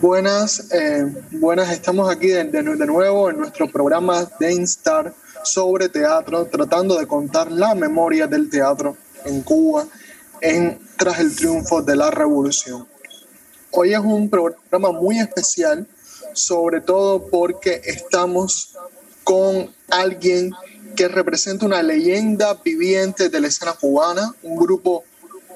Buenas, eh, buenas, estamos aquí de, de, nuevo en nuestro programa Star sobre teatro, tratando de contar la memoria del teatro en Cuba en, tras el triunfo de la revolución. Hoy es un programa muy especial, sobre todo porque estamos con alguien que representa una leyenda viviente de la escena cubana, un grupo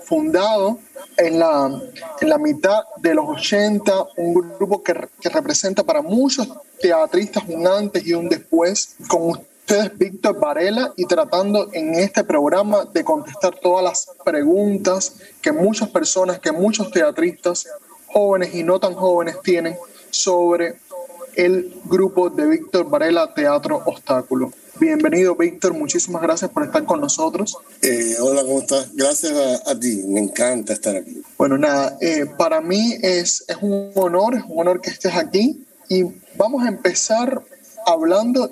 fundado en la, en la mitad de los 80, un grupo que, que representa para muchos teatristas un antes y un después, con ustedes Víctor Varela y tratando en este programa de contestar todas las preguntas que muchas personas, que muchos teatristas jóvenes y no tan jóvenes tienen sobre el grupo de Víctor Varela Teatro Obstáculo. Bienvenido, Víctor. Muchísimas gracias por estar con nosotros. Eh, hola, ¿cómo estás? Gracias a, ti. Me encanta estar aquí. Bueno, nada, eh, para mí es, es un honor, es un honor que estés aquí. Y vamos a empezar hablando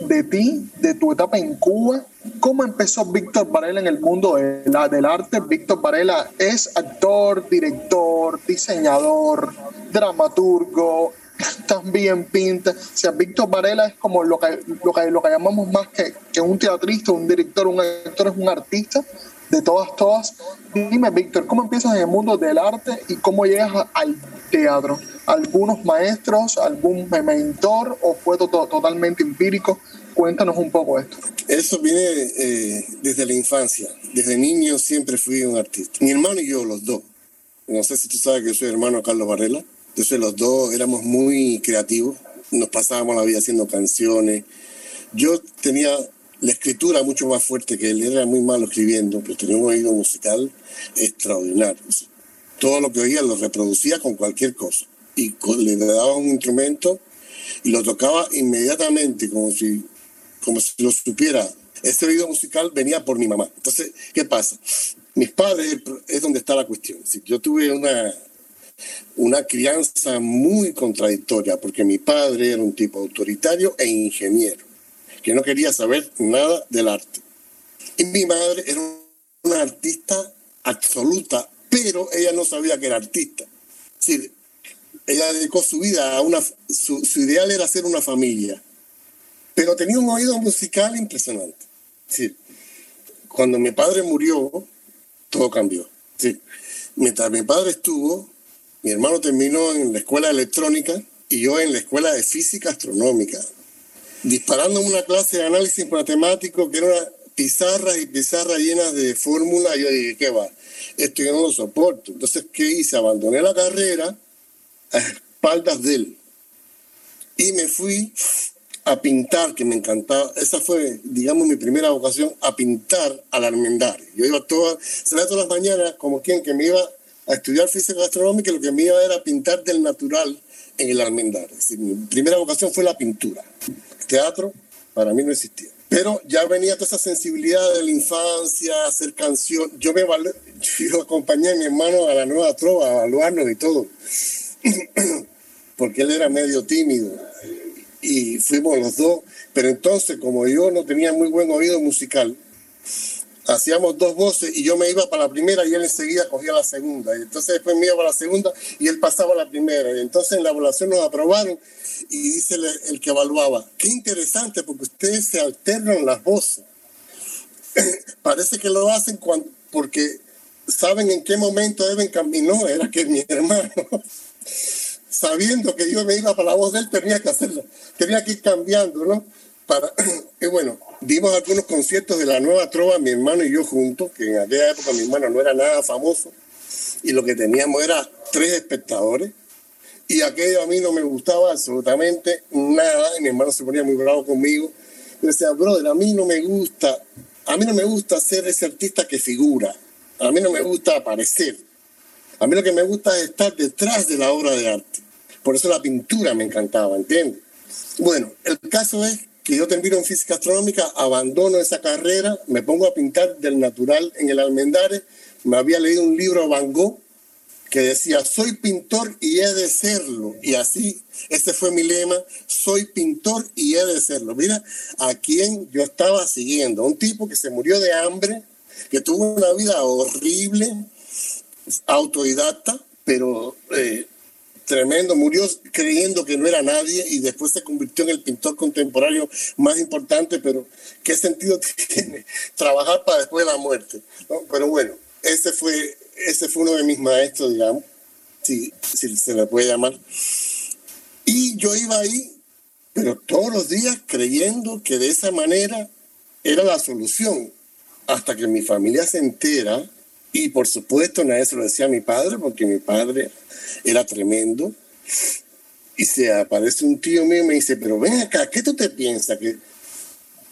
de ti, de tu etapa en Cuba. ¿Cómo empezó Víctor Varela en el mundo de la, del arte? Víctor Varela es actor, director, diseñador, dramaturgo, también pinta. O sea, Víctor Varela es como lo que, lo que, lo que llamamos más que, que un teatrista, un director, un actor, es un artista de todas, todas. Dime, Víctor, ¿cómo empiezas en el mundo del arte y cómo llegas al teatro? ¿Algunos maestros, algún mentor o fue totalmente empírico? Cuéntanos un poco esto. Eso viene eh, desde la infancia. Desde niño siempre fui un artista. Mi hermano y yo, los dos. No sé si tú sabes que yo soy hermano de Carlos Varela. Entonces los dos éramos muy creativos. Nos pasábamos la vida haciendo canciones. Yo tenía la escritura mucho más fuerte que él. Era muy malo escribiendo, pero tenía un oído musical extraordinario. Todo lo que oía lo reproducía con cualquier cosa. Y le daba un instrumento y lo tocaba inmediatamente, como si, como si lo supiera. Este oído musical venía por mi mamá. Entonces, ¿qué pasa? Mis padres es donde está la cuestión. Si yo tuve una, una crianza muy contradictoria, porque mi padre era un tipo autoritario e ingeniero que no quería saber nada del arte. Y mi madre era una artista absoluta, pero ella no sabía que era artista. Es decir, ella dedicó su vida a una, su, ideal era hacer una familia, pero tenía un oído musical impresionante. Sí. Cuando mi padre murió, todo cambió. Sí. Mientras mi padre estuvo, mi hermano terminó en la escuela electrónica y yo en la escuela de física astronómica disparando una clase de análisis matemático que era pizarras y pizarras llenas de fórmulas. Yo dije, ¿qué va? Esto yo no lo soporto. Entonces, ¿qué hice? Abandoné la carrera a espaldas de él. Y me fui a pintar, que me encantaba. Esa fue, digamos, mi primera vocación, a pintar al almendario. Yo iba todas, todas las mañanas como quien que me iba a estudiar física gastronómica y lo que me iba era pintar del natural en el almendario. mi primera vocación fue la pintura teatro para mí no existía. Pero ya venía toda esa sensibilidad de la infancia, hacer canción. Yo me yo acompañé a mi hermano a la nueva trova, a evaluarnos y todo. Porque él era medio tímido. Y fuimos los dos. Pero entonces, como yo no tenía muy buen oído musical, hacíamos dos voces y yo me iba para la primera y él enseguida cogía la segunda. Y entonces después me iba para la segunda y él pasaba a la primera. Y entonces en la evaluación nos aprobaron y dice el, que evaluaba, qué interesante porque ustedes se alternan las voces. Parece que lo hacen cuando, porque saben en qué momento deben caminar. No, era que mi hermano, sabiendo que yo me iba para la voz de él, tenía que hacerlo, tenía que ir cambiando, ¿no? Para, y bueno, dimos algunos conciertos de la nueva trova, mi hermano y yo juntos, que en aquella época mi hermano no era nada famoso, y lo que teníamos era tres espectadores, y aquello a mí no me gustaba absolutamente nada, y mi hermano se ponía muy bravo conmigo, y decía, brother, a mí no me gusta, a mí no me gusta ser ese artista que figura, a mí no me gusta aparecer, a mí lo que me gusta es estar detrás de la obra de arte, por eso la pintura me encantaba, ¿entiendes? Bueno, el caso es que yo termino en física astronómica, abandono esa carrera, me pongo a pintar del natural en el Almendares. Me había leído un libro Van Gogh que decía, soy pintor y he de serlo. Y así, ese fue mi lema, soy pintor y he de serlo. Mira a quién yo estaba siguiendo, un tipo que se murió de hambre, que tuvo una vida horrible, autodidacta, pero eh, tremendo, murió creyendo que no era nadie y después se convirtió en el pintor contemporáneo más importante, pero ¿qué sentido tiene trabajar para después de la muerte? Pero bueno, ese fue ese fue uno de mis maestros, digamos, si, si se le puede llamar. Y yo iba ahí, pero todos los días creyendo que de esa manera era la solución, hasta que mi familia se entera, y por supuesto nadie se lo decía a mi padre, porque mi padre era tremendo, y se aparece un tío mío y me dice, pero ven acá, ¿qué tú te piensas? Que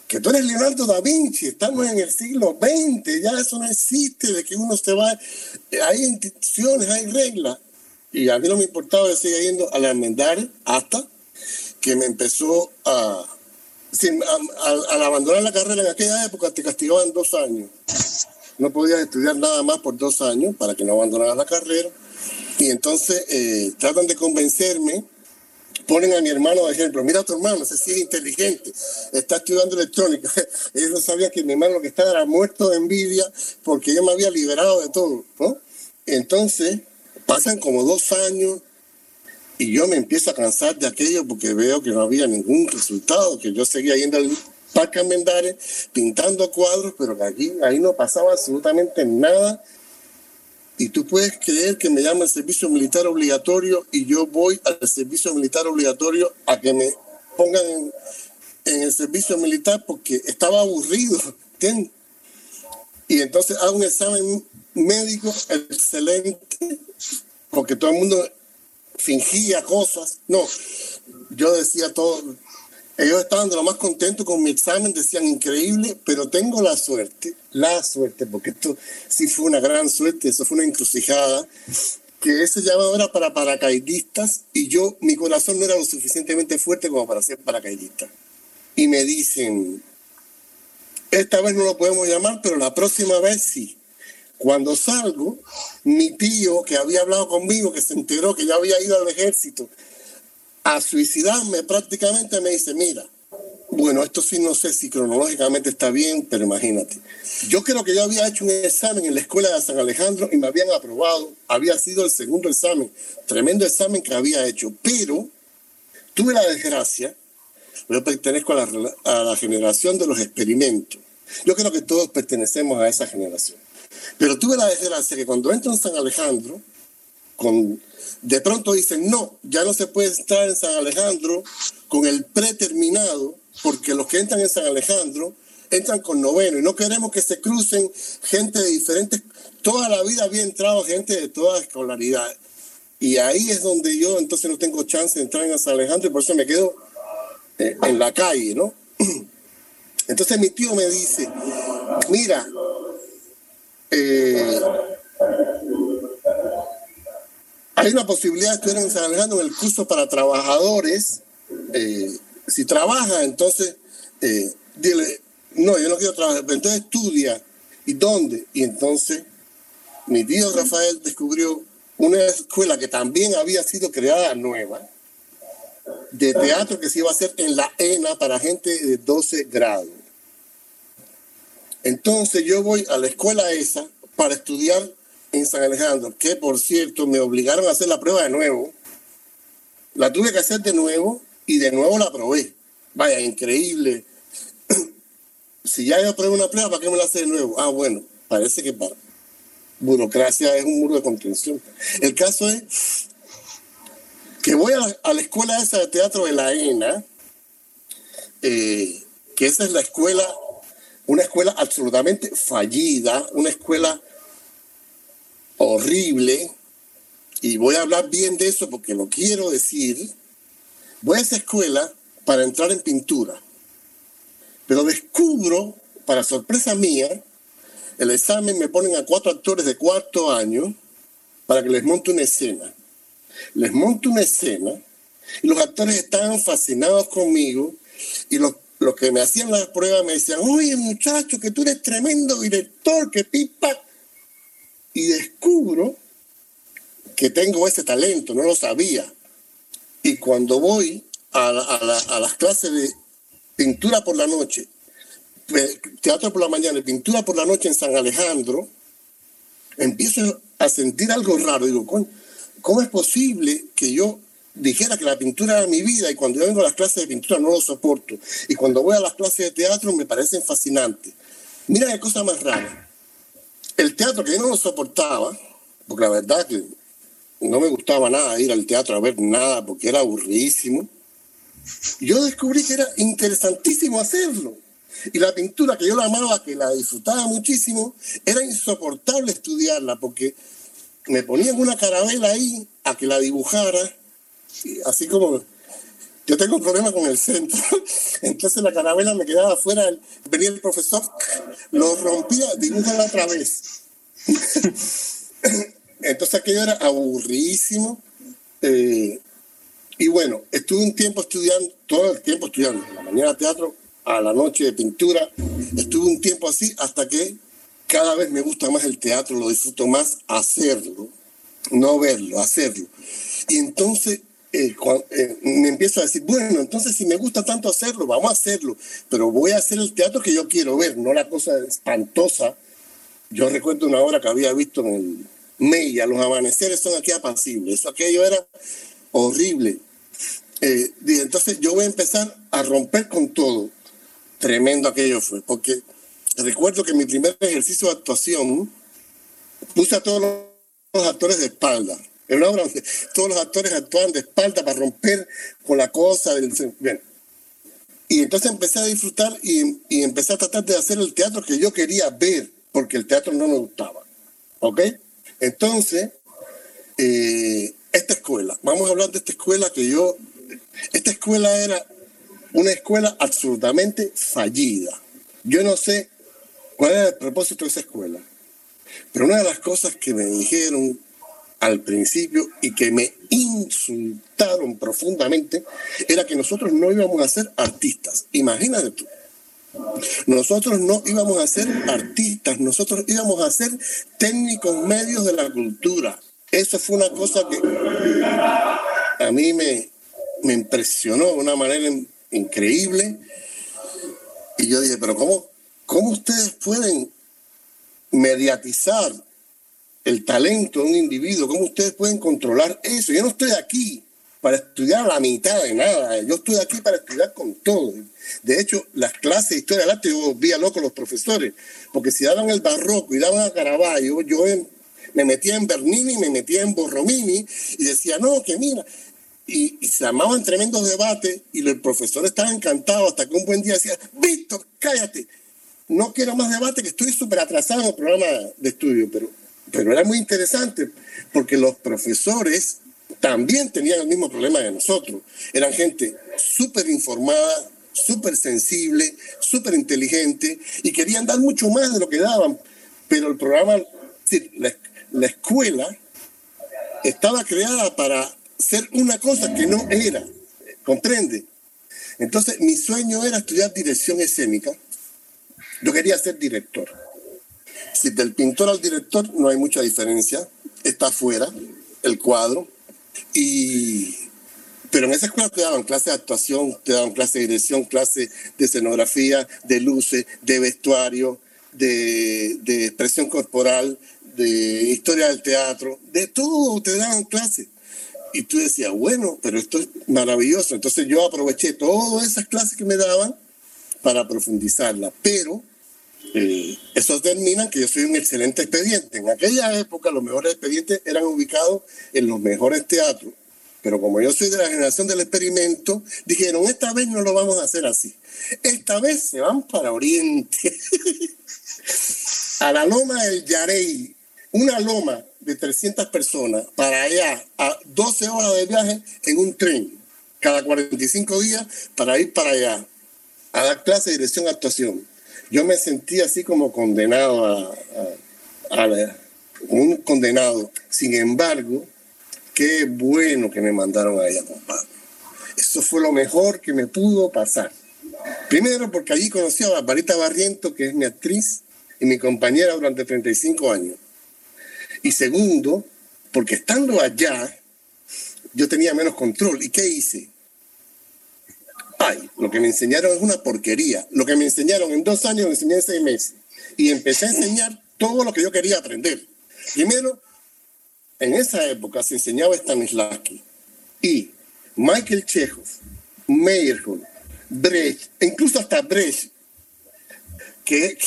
que tú eres Leonardo da Vinci, estamos en el siglo XX, ya eso no existe, de que uno se va, hay instituciones, hay reglas. Y a mí no me importaba, yo seguía yendo al almendar hasta que me empezó a, al, abandonar la carrera en aquella época te castigaban dos años. No podías estudiar nada más por dos años para que no abandonaras la carrera. Y entonces eh, tratan de convencerme ponen a mi hermano de ejemplo, mira a tu hermano, ese sí es inteligente, está estudiando electrónica. Ellos no sabían que mi hermano lo que estaba era muerto de envidia porque yo me había liberado de todo. Entonces, pasan como dos años y yo me empiezo a cansar de aquello porque veo que no había ningún resultado, que yo seguía yendo al Parque Mendares pintando cuadros, pero que aquí ahí no pasaba absolutamente nada y tú puedes creer que me llama el servicio militar obligatorio y yo voy al servicio militar obligatorio a que me pongan en, el servicio militar porque estaba aburrido. Y entonces hago un examen médico excelente porque todo el mundo fingía cosas. No, yo decía todo, ellos estaban de lo más contentos con mi examen, decían increíble, pero tengo la suerte, la suerte, porque esto sí fue una gran suerte, eso fue una encrucijada, que ese llamado era para paracaidistas y yo, mi corazón no era lo suficientemente fuerte como para ser paracaidista. Y me dicen, esta vez no lo podemos llamar, pero la próxima vez sí. Cuando salgo, mi tío que había hablado conmigo, que se enteró que ya había ido al ejército, a suicidarme prácticamente me dice, mira, bueno, esto sí no sé si cronológicamente está bien, pero imagínate. Yo creo que yo había hecho un examen en la escuela de San Alejandro y me habían aprobado. Había sido el segundo examen, tremendo examen que había hecho, pero tuve la desgracia, yo pertenezco a la, a la generación de los experimentos. Yo creo que todos pertenecemos a esa generación. Pero tuve la desgracia que cuando entro en San Alejandro, con de pronto dicen, no, ya no se puede estar en San Alejandro con el preterminado, porque los que entran en San Alejandro entran con noveno y no queremos que se crucen gente de diferentes, toda la vida había entrado gente de toda escolaridad. Y ahí es donde yo entonces no tengo chance de entrar en San Alejandro y por eso me quedo eh, en la calle, ¿no? Entonces mi tío me dice, mira, eh, hay una posibilidad de estudiar en San Alejandro en el curso para trabajadores. Eh, si trabaja, entonces eh, dile, no, yo no quiero trabajar, pero entonces estudia. ¿Y dónde? Y entonces mi tío Rafael descubrió una escuela que también había sido creada nueva, de teatro que se iba a hacer en la ENA para gente de 12 grados. Entonces yo voy a la escuela esa para estudiar en San Alejandro, que por cierto me obligaron a hacer la prueba de nuevo. La tuve que hacer de nuevo y de nuevo la probé. Vaya, increíble. si ya yo probé una prueba, ¿para qué me la hace de nuevo? Ah, bueno, parece que para burocracia es un muro de contención. El caso es que voy a la, escuela esa de teatro de la ENA, eh, que esa es la escuela, una escuela absolutamente fallida, una escuela horrible, y voy a hablar bien de eso porque lo quiero decir, voy a esa escuela para entrar en pintura, pero descubro, para sorpresa mía, el examen me ponen a cuatro actores de cuarto año para que les monte una escena. Les monto una escena y los actores estaban fascinados conmigo y los los que me hacían las pruebas me decían, oye muchacho, que tú eres tremendo director, que pipa. Y descubro que tengo ese talento, no lo sabía. Y cuando voy a, las clases de pintura por la noche, teatro por la mañana y pintura por la noche en San Alejandro, empiezo a sentir algo raro. Digo, ¿cómo es posible que yo dijera que la pintura era mi vida y cuando yo vengo a las clases de pintura no lo soporto y cuando voy a las clases de teatro me parecen fascinantes? Mira qué cosa más rara. El teatro que yo no lo soportaba, porque la verdad que no me gustaba nada ir al teatro a ver nada porque era aburridísimo, yo descubrí que era interesantísimo hacerlo. Y la pintura que yo la amaba, que la disfrutaba muchísimo, era insoportable estudiarla porque me ponían una carabela ahí a que la dibujara, así como yo tengo un problema con el centro, entonces la carabela me quedaba afuera, venía el profesor, lo rompía, dibújala otra vez. entonces aquello era aburridísimo. Eh, y bueno, estuve un tiempo estudiando, todo el tiempo estudiando, la mañana teatro, a la noche de pintura. Estuve un tiempo así hasta que cada vez me gusta más el teatro, lo disfruto más hacerlo, no verlo, hacerlo. Y entonces eh, eh, me empiezo a decir, bueno, entonces si me gusta tanto hacerlo, vamos a hacerlo, pero voy a hacer el teatro que yo quiero ver, no la cosa espantosa. Yo recuerdo una obra que había visto en el Mella, los amaneceres son aquí apacibles, eso aquello era horrible. Eh, y entonces yo voy a empezar a romper con todo tremendo aquello fue, porque recuerdo que en mi primer ejercicio de actuación puse a todos los actores de espalda. En una obra donde todos los actores actuaban de espalda para romper con la cosa del... Bien. Y entonces empecé a disfrutar y, y, empecé a tratar de hacer el teatro que yo quería ver, porque el teatro no me gustaba. ¿Ok? Entonces, eh, esta escuela, vamos a hablar de esta escuela que yo, esta escuela era una escuela absolutamente fallida. Yo no sé cuál era el propósito de esa escuela, pero una de las cosas que me dijeron al principio y que me insultaron profundamente era que nosotros no íbamos a ser artistas. Imagínate tú. Nosotros no íbamos a ser artistas, nosotros íbamos a ser técnicos medios de la cultura. Eso fue una cosa que a mí me, me impresionó de una manera increíble. Y yo dije, pero ¿cómo, cómo ustedes pueden mediatizar el talento de un individuo? ¿Cómo ustedes pueden controlar eso? Yo no estoy aquí para estudiar la mitad de nada. Yo estoy aquí para estudiar con todo. De hecho, las clases de historia del arte, yo volvía loco los profesores, porque si daban el barroco y daban a Caravaggio, yo me metía en Bernini, me metía en Borromini y decía, no, que mira, y, se armaban tremendos debates y el profesor estaba encantado hasta que un buen día decía, Víctor, cállate, no quiero más debate, que estoy súper atrasado en el programa de estudio, pero, pero era muy interesante porque los profesores también tenían el mismo problema de nosotros. Eran gente súper informada, súper sensible, súper inteligente y querían dar mucho más de lo que daban, pero el programa, la, la escuela estaba creada para ser una cosa que no era. ¿Comprende? Entonces, mi sueño era estudiar dirección escénica. Yo quería ser director. Si del pintor al director no hay mucha diferencia, está afuera el cuadro. Y, pero en esa escuela te daban clases de actuación, te daban clases de dirección, clases de escenografía, de luces, de vestuario, de, de expresión corporal, de historia del teatro, de todo te daban clases. Y tú decías, bueno, pero esto es maravilloso. Entonces yo aproveché todas esas clases que me daban para profundizarla. Pero eh, eso termina que yo soy un excelente expediente. En aquella época los mejores expedientes eran ubicados en los mejores teatros. Pero como yo soy de la generación del experimento, dijeron, esta vez no lo vamos a hacer así. Esta vez se van para Oriente, a la loma del Yarey, una loma de 300 personas para allá a 12 horas de viaje en un tren cada 45 días para ir para allá a dar clase de dirección actuación. Yo me sentí así como condenado a, a, a un condenado. Sin embargo, qué bueno que me mandaron allá, compadre. Eso fue lo mejor que me pudo pasar. Primero, porque allí conocí a Barbarita Barriento, que es mi actriz y mi compañera durante 35 años. Y segundo, porque estando allá, yo tenía menos control. ¿Y qué hice? Ay, lo que me enseñaron es una porquería. Lo que me enseñaron en dos años, me enseñé en seis meses. Y empecé a enseñar todo lo que yo quería aprender. Primero, en esa época se enseñaba Stanislavski y Michael Chekhov, Meyerhold, Brecht, e incluso hasta Brecht, que,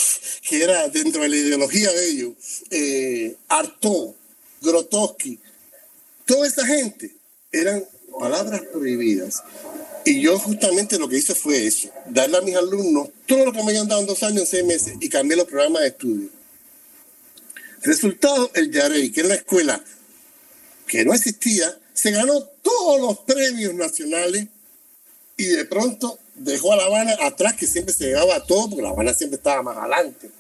que era dentro de la ideología de ellos, eh, Artaud, Grotowski, toda esa gente eran palabras prohibidas. Y yo justamente lo que hice fue eso, darle a mis alumnos todo lo que me habían dado en dos años, en seis meses, y cambié los programas de estudio. Resultado, el Yarey, que era una escuela que no existía, se ganó todos los premios nacionales y de pronto dejó a La Habana atrás, que siempre se llevaba a todo, porque La Habana siempre estaba más adelante.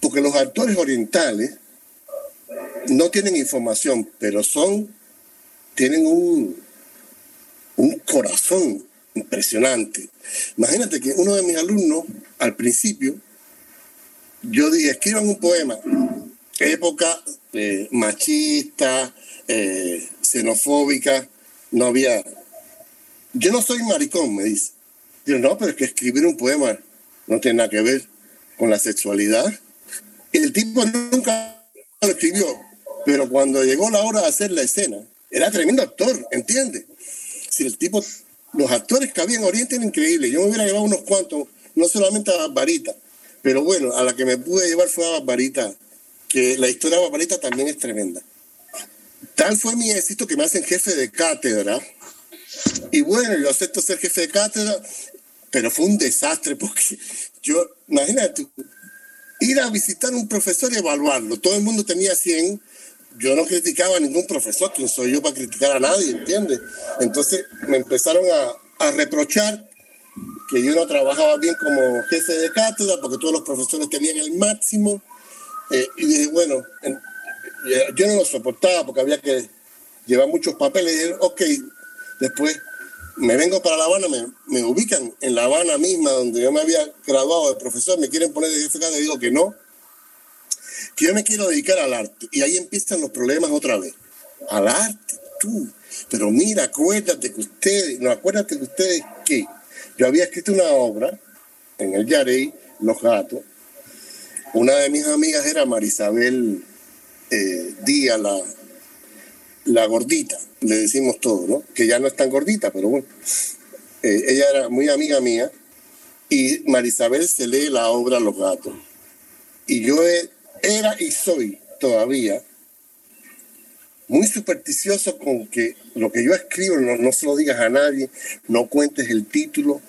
Porque los actores orientales no tienen información, pero son, tienen un, un corazón impresionante. Imagínate que uno de mis alumnos, al principio, yo dije, escriban un poema, época eh, machista, eh, xenofóbica, no había... Yo no soy maricón, me dice. Yo, no, pero es que escribir un poema no tiene nada que ver con la sexualidad. El tipo nunca lo escribió, pero cuando llegó la hora de hacer la escena, era tremendo actor, ¿entiendes? Si el tipo, los actores que había en Oriente eran increíbles. Yo me hubiera llevado unos cuantos, no solamente a Barbarita, pero bueno, a la que me pude llevar fue a Barbarita, que la historia de Barbarita también es tremenda. Tal fue mi éxito que me hacen jefe de cátedra. Y bueno, yo acepto ser jefe de cátedra, pero fue un desastre porque yo, imagínate, ir a visitar un profesor y evaluarlo. Todo el mundo tenía 100. Yo no criticaba a ningún profesor, quien soy yo para criticar a nadie, ¿entiendes? Entonces me empezaron a, a reprochar que yo no trabajaba bien como jefe de cátedra porque todos los profesores tenían el máximo. Eh, y dije, bueno, yo no lo soportaba porque había que llevar muchos papeles. Y dije, ok, después me vengo para La Habana, me, me, ubican en La Habana misma, donde yo me había graduado de profesor, me quieren poner de jefe de digo que no, yo me quiero dedicar al arte. Y ahí empiezan los problemas otra vez. Al arte, tú. Pero mira, acuérdate que ustedes, no, acuérdate que ustedes que yo había escrito una obra en el Yarey, Los Gatos. Una de mis amigas era Marisabel eh, Díaz, la, la gordita, le decimos todo, ¿no? Que ya no es tan gordita, pero bueno. Eh, ella era muy amiga mía y Marisabel se lee la obra Los Gatos. Y yo era y soy todavía muy supersticioso con que lo que yo escribo no, no se lo digas a nadie, no cuentes el título.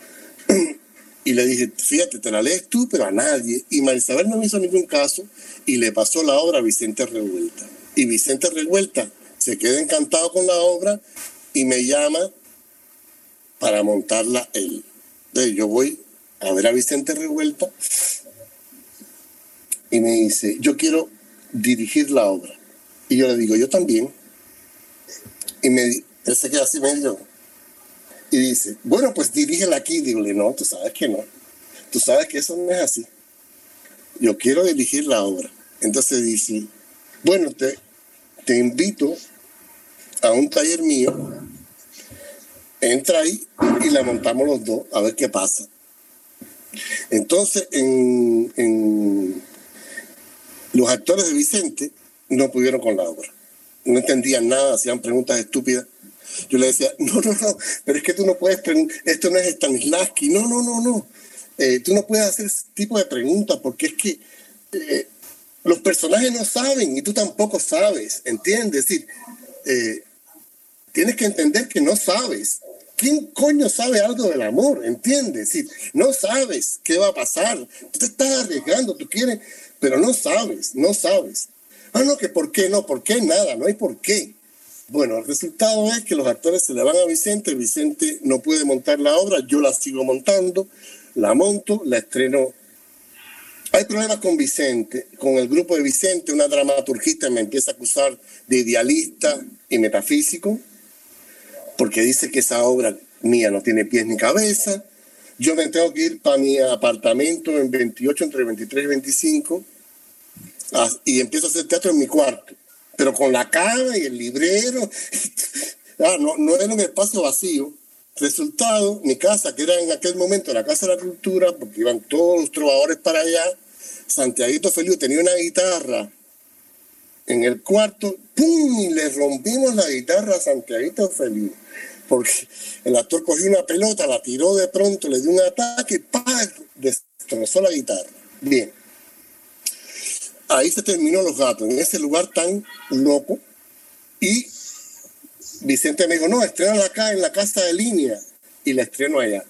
Y le dije, fíjate, te la lees tú, pero a nadie. Y Marisabel no me hizo ningún caso y le pasó la obra a Vicente Revuelta. Y Vicente Revuelta se queda encantado con la obra y me llama para montarla él. Entonces yo voy a ver a Vicente Revuelta y me dice, yo quiero dirigir la obra. Y yo le digo, yo también. Y me, él se queda así medio. Y dice, bueno, pues dirígela aquí. Digo, no, tú sabes que no. Tú sabes que eso no es así. Yo quiero dirigir la obra. Entonces dice, bueno, te, te invito a un taller mío. Entra ahí y la montamos los dos a ver qué pasa. Entonces, en, en los actores de Vicente no pudieron con la obra. No entendían nada, hacían preguntas estúpidas. Yo le decía, no, no, no, pero es que tú no puedes, esto no es Stanislavski, no, no, no, no. Eh, tú no puedes hacer ese tipo de preguntas porque es que eh, los personajes no saben y tú tampoco sabes, ¿entiendes? Es eh, tienes que entender que no sabes. ¿Quién coño sabe algo del amor? ¿Entiendes? Es no sabes qué va a pasar. Tú te estás arriesgando, tú quieres, pero no sabes, no sabes. Ah, no, que por qué no, por qué nada, no hay por qué. Bueno, el resultado es que los actores se le van a Vicente, Vicente no puede montar la obra, yo la sigo montando, la monto, la estreno. Hay problemas con Vicente, con el grupo de Vicente, una dramaturgista me empieza a acusar de idealista y metafísico, porque dice que esa obra mía no tiene pies ni cabeza, yo me tengo que ir para mi apartamento en 28, entre 23 y 25, y empiezo a hacer teatro en mi cuarto, pero con la cama y el librero. ah, no, no era un espacio vacío. Resultado, mi casa, que era en aquel momento la Casa de la Cultura, porque iban todos los trovadores para allá, Santiaguito Feliu tenía una guitarra en el cuarto, ¡pum! Y le rompimos la guitarra a Santiaguito Feliu porque el actor cogió una pelota, la tiró de pronto, le dio un ataque, ¡pam! destrozó la guitarra. Bien. Ahí se terminó Los Gatos, en ese lugar tan loco. Y Vicente me dijo, no, estrena acá en la casa de línea. Y la estreno allá.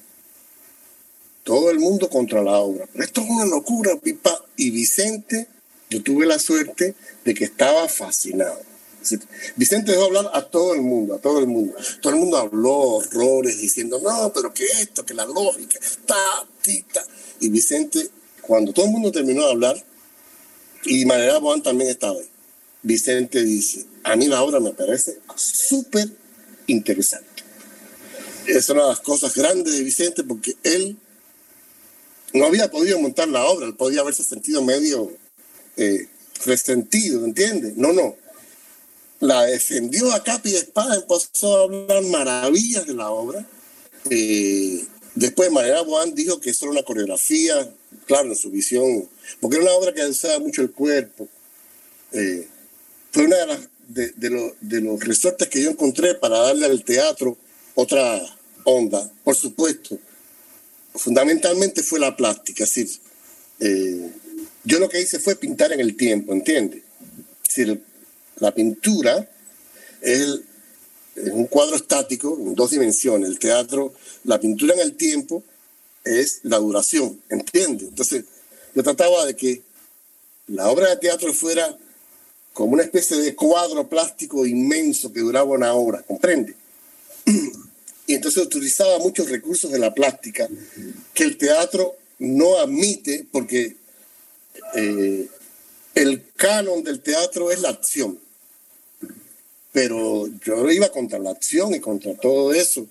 Todo el mundo contra la obra. Pero esto es una locura, pipa. Y Vicente, yo tuve la suerte de que estaba fascinado. Vicente dejó hablar a todo el mundo, a todo el mundo. Todo el mundo habló horrores diciendo, no, pero que esto, que la lógica, ta, tita. Y Vicente, cuando todo el mundo terminó de hablar, y Manera Boan también estaba ahí, Vicente dice, a mí la obra me parece súper interesante. Es una de las cosas grandes de Vicente porque él no había podido montar la obra, él podía haberse sentido medio eh, resentido, ¿entiendes? No, no la defendió a capa y espada, empezó a hablar maravillas de la obra. Eh, después María Boan dijo que eso era una coreografía, claro, en su visión, porque era una obra que usaba mucho el cuerpo. Eh, fue una de, de, los resortes que yo encontré para darle al teatro otra onda, por supuesto. Fundamentalmente fue la plástica, es eh, yo lo que hice fue pintar en el tiempo, ¿entiendes? Es decir, la pintura es, un cuadro estático en dos dimensiones. El teatro, la pintura en el tiempo es la duración, ¿entiendes? Entonces, yo trataba de que la obra de teatro fuera como una especie de cuadro plástico inmenso que duraba una hora, ¿comprende? Y entonces utilizaba muchos recursos de la plástica que el teatro no admite porque eh, el canon del teatro es la acción pero yo iba contra la acción y contra todo eso,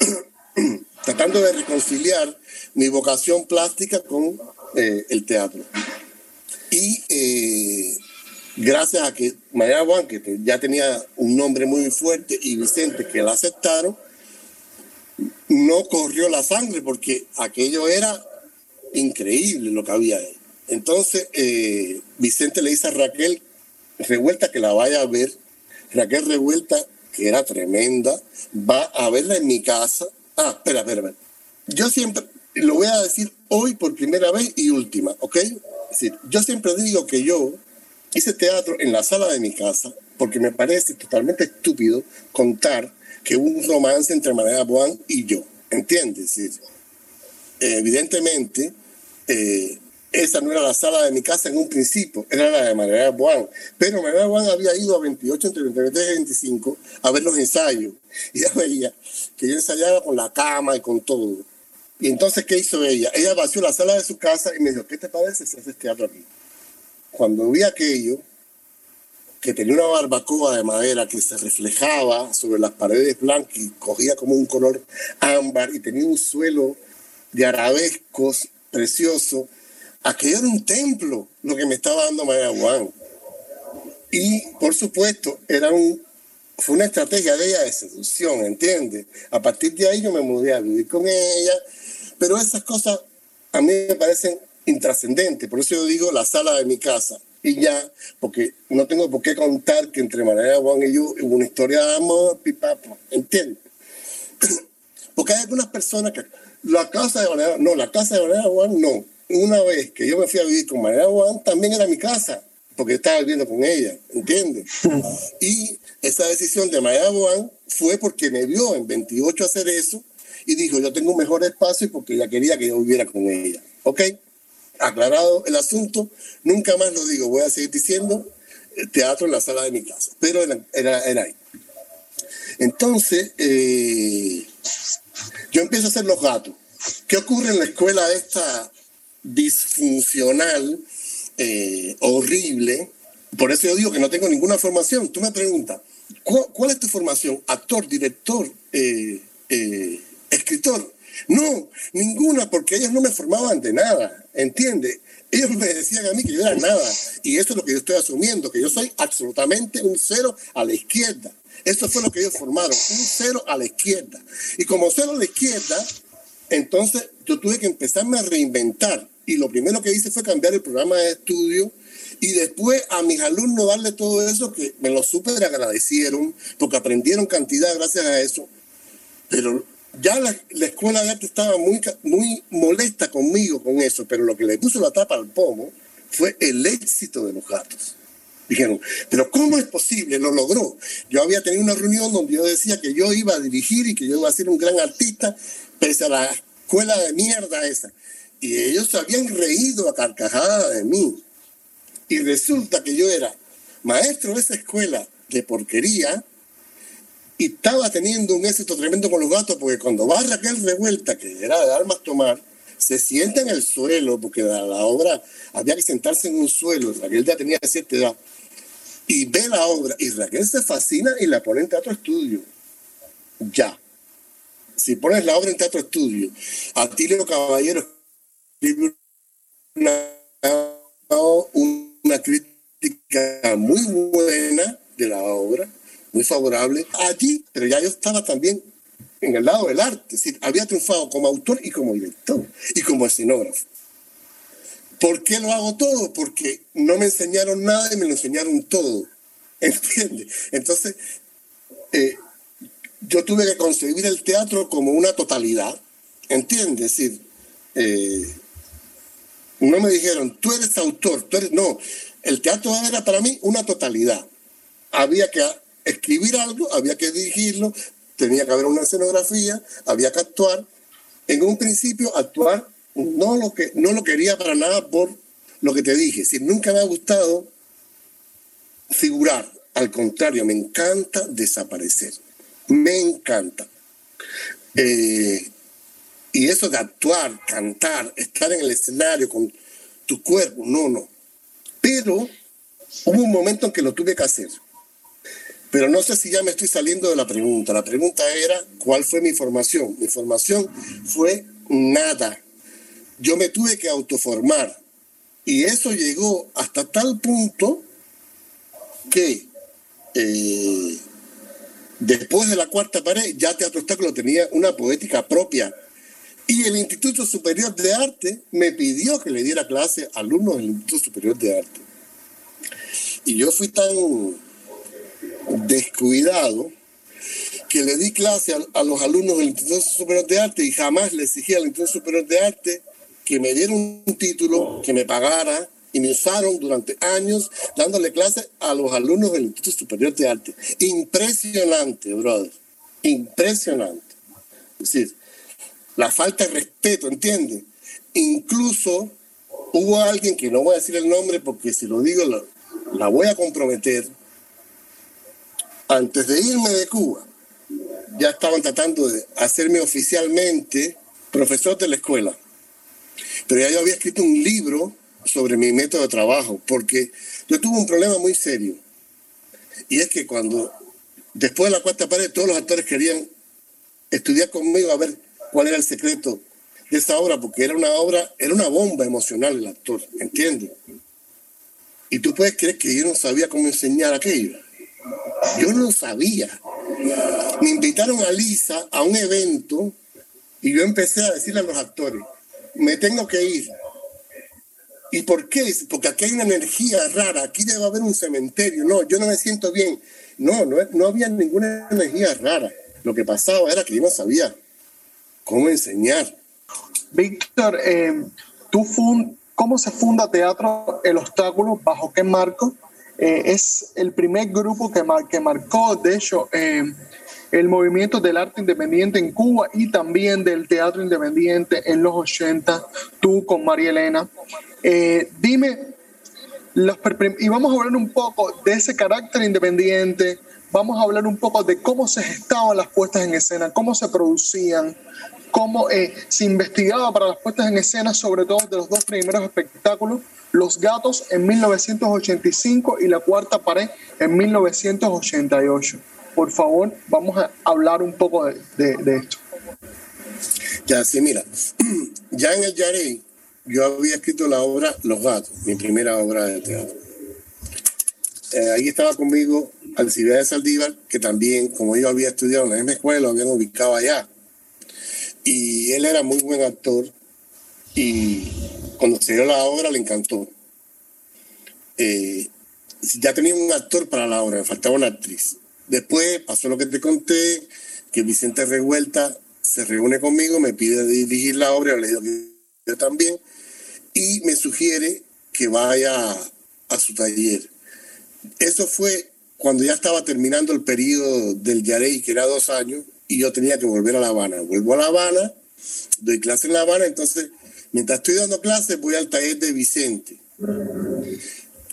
tratando de reconciliar mi vocación plástica con eh, el teatro. Y eh, gracias a que María Juan, que ya tenía un nombre muy fuerte, y Vicente, que la aceptaron, no corrió la sangre porque aquello era increíble lo que había ahí. Entonces, eh, Vicente le dice a Raquel Revuelta que la vaya a ver Raquel Revuelta, que era tremenda, va a verla en mi casa. Ah, espera, espera, Yo siempre, lo voy a decir hoy por primera vez y última, ¿ok? Decir, yo siempre digo que yo hice teatro en la sala de mi casa porque me parece totalmente estúpido contar que hubo un romance entre María Boan y yo, ¿entiendes? evidentemente, eh, esa no era la sala de mi casa en un principio, era la de María Juan. Pero María Juan había ido a 28, entre 23 y 25 a ver los ensayos. Y ella veía que yo ensayaba con la cama y con todo. Y entonces, ¿qué hizo ella? Ella vació la sala de su casa y me dijo, ¿qué te parece si haces teatro aquí? Cuando vi aquello, que tenía una barbacoa de madera que se reflejaba sobre las paredes blancas y cogía como un color ámbar y tenía un suelo de arabescos precioso, aquello era un templo lo que me estaba dando María Juan. Y por supuesto, era un, fue una estrategia de ella de seducción, ¿entiendes? A partir de ahí yo me mudé a vivir con ella, pero esas cosas a mí me parecen intrascendentes, por eso yo digo la sala de mi casa. Y ya, porque no tengo por qué contar que entre María Juan y yo hubo una historia de amor, pipapo, ¿entiendes? Porque hay algunas personas que la casa de María no, la casa de María Juan no, una vez que yo me fui a vivir con María Juan, también era mi casa, porque estaba viviendo con ella, ¿entiendes? y esa decisión de María Juan fue porque me vio en 28 hacer eso y dijo, yo tengo un mejor espacio porque ella quería que yo viviera con ella. ¿Ok? Aclarado el asunto, nunca más lo digo, voy a seguir diciendo eh, teatro en la sala de mi casa, pero era, era, ahí. Entonces, eh, yo empiezo a hacer los gatos. ¿Qué ocurre en la escuela esta disfuncional, eh, horrible. Por eso yo digo que no tengo ninguna formación. Tú me preguntas, ¿cuál, es tu formación? Actor, director, eh, eh, escritor. No, ninguna, porque ellos no me formaban de nada, ¿entiende? Ellos me decían a mí que yo era nada. Y eso es lo que yo estoy asumiendo, que yo soy absolutamente un cero a la izquierda. Eso fue lo que ellos formaron, un cero a la izquierda. Y como cero a la izquierda, entonces yo tuve que empezarme a reinventar. Y lo primero que hice fue cambiar el programa de estudio y después a mis alumnos darle todo eso que me lo súper agradecieron porque aprendieron cantidad gracias a eso. Pero ya la, escuela de arte estaba muy, muy molesta conmigo con eso, pero lo que le puso la tapa al pomo fue el éxito de los gatos. Dijeron, pero ¿cómo es posible? Lo logró. Yo había tenido una reunión donde yo decía que yo iba a dirigir y que yo iba a ser un gran artista, pese a la escuela de mierda esa. Y ellos se habían reído a carcajada de mí. Y resulta que yo era maestro de esa escuela de porquería y estaba teniendo un éxito tremendo con los gatos porque cuando va Raquel Revuelta, que era de armas tomar, se sienta en el suelo porque la, la obra había que sentarse en un suelo, Raquel ya tenía cierta edad, y ve la obra y Raquel se fascina y la pone en teatro estudio. Ya. Si pones la obra en teatro estudio, a Tilio Caballero una, una crítica muy buena de la obra, muy favorable allí, pero ya yo estaba también en el lado del arte, es decir, había triunfado como autor y como director y como escenógrafo. ¿Por qué lo hago todo? Porque no me enseñaron nada y me lo enseñaron todo. ¿Entiendes? Entonces, eh, yo tuve que concebir el teatro como una totalidad. ¿Entiendes? Es decir, eh, no me dijeron, tú eres autor, tú eres... No, el teatro era para mí una totalidad. Había que escribir algo, había que dirigirlo, tenía que haber una escenografía, había que actuar. En un principio, actuar no lo, que, no lo quería para nada por lo que te dije. Si nunca me ha gustado figurar, al contrario, me encanta desaparecer. Me encanta. Eh, y eso de actuar, cantar, estar en el escenario con tu cuerpo, no, no. Pero hubo un momento en que lo tuve que hacer. Pero no sé si ya me estoy saliendo de la pregunta. La pregunta era, ¿cuál fue mi formación? Mi formación fue nada. Yo me tuve que autoformar. Y eso llegó hasta tal punto que eh, después de la cuarta pared, ya Teatro Obstáculo tenía una poética propia y el Instituto Superior de Arte me pidió que le diera clase a alumnos del Instituto Superior de Arte. Y yo fui tan descuidado que le di clase a, los alumnos del Instituto Superior de Arte y jamás le exigí al Instituto Superior de Arte que me dieran un título, que me pagara, y me usaron durante años dándole clase a los alumnos del Instituto Superior de Arte. Impresionante, brother. Impresionante. Es decir, la falta de respeto, ¿entiendes? Incluso hubo alguien que no voy a decir el nombre porque si lo digo la, voy a comprometer. Antes de irme de Cuba, ya estaban tratando de hacerme oficialmente profesor de la escuela. Pero ya yo había escrito un libro sobre mi método de trabajo, porque yo tuve un problema muy serio. Y es que cuando, después de la cuarta pared, todos los actores querían estudiar conmigo a ver cuál era el secreto de esta obra, porque era una obra, era una bomba emocional el actor, ¿entiendes? Y tú puedes creer que yo no sabía cómo enseñar aquello. Yo no sabía. Me invitaron a Lisa a un evento y yo empecé a decirle a los actores, me tengo que ir. ¿Y por qué? Porque aquí hay una energía rara, aquí debe haber un cementerio. No, yo no me siento bien. No, no, no había ninguna energía rara. Lo que pasaba era que yo no sabía cómo enseñar. Víctor, eh, ¿tú ¿cómo se funda Teatro El Obstáculo? ¿Bajo qué marco? Eh, es el primer grupo que, que marcó, de hecho, eh, el movimiento del arte independiente en Cuba y también del teatro independiente en los 80, tú con María Elena. dime, los, y vamos a hablar un poco de ese carácter independiente, vamos a hablar un poco de cómo se gestaban las puestas en escena, cómo se producían, cómo eh, se investigaba para las puestas en escena, sobre todo de los dos primeros espectáculos, Los Gatos en 1985 y La Cuarta Pared en 1988. Por favor, vamos a hablar un poco de, esto. Ya, sí, mira, ya en el Yarey yo había escrito la obra Los Gatos, mi primera obra de teatro. Eh, ahí estaba conmigo Alcibiades Saldívar, que también, como yo había estudiado en la misma escuela, lo habían ubicado allá. Y él era muy buen actor y cuando se dio la obra le encantó. Eh, ya tenía un actor para la obra, me faltaba una actriz. Después pasó lo que te conté, que Vicente Revuelta se reúne conmigo, me pide dirigir la obra, le digo que yo también, y me sugiere que vaya a su taller. Eso fue cuando ya estaba terminando el periodo del Yarey, que era dos años, y yo tenía que volver a La Habana. Vuelvo a La Habana, doy clase en La Habana, entonces, mientras estoy dando clases, voy al taller de Vicente.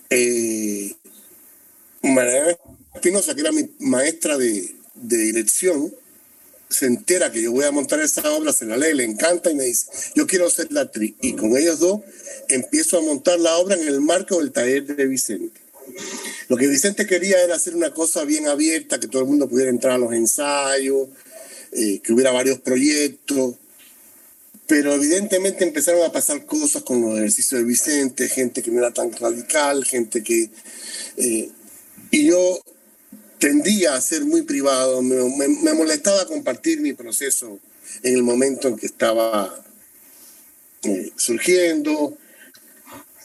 Eh, Espinosa, que era mi maestra de, de dirección, se entera que yo voy a montar esa obra, se la lee, le encanta y me dice, yo quiero ser la actriz. Y con ellos dos empiezo a montar la obra en el marco del taller de Vicente. Lo que Vicente quería era hacer una cosa bien abierta, que todo el mundo pudiera entrar a los ensayos, eh, que hubiera varios proyectos, pero evidentemente empezaron a pasar cosas con los ejercicios de Vicente, gente que no era tan radical, gente que... Eh, y yo tendía a ser muy privado, me, molestaba compartir mi proceso en el momento en que estaba eh, surgiendo.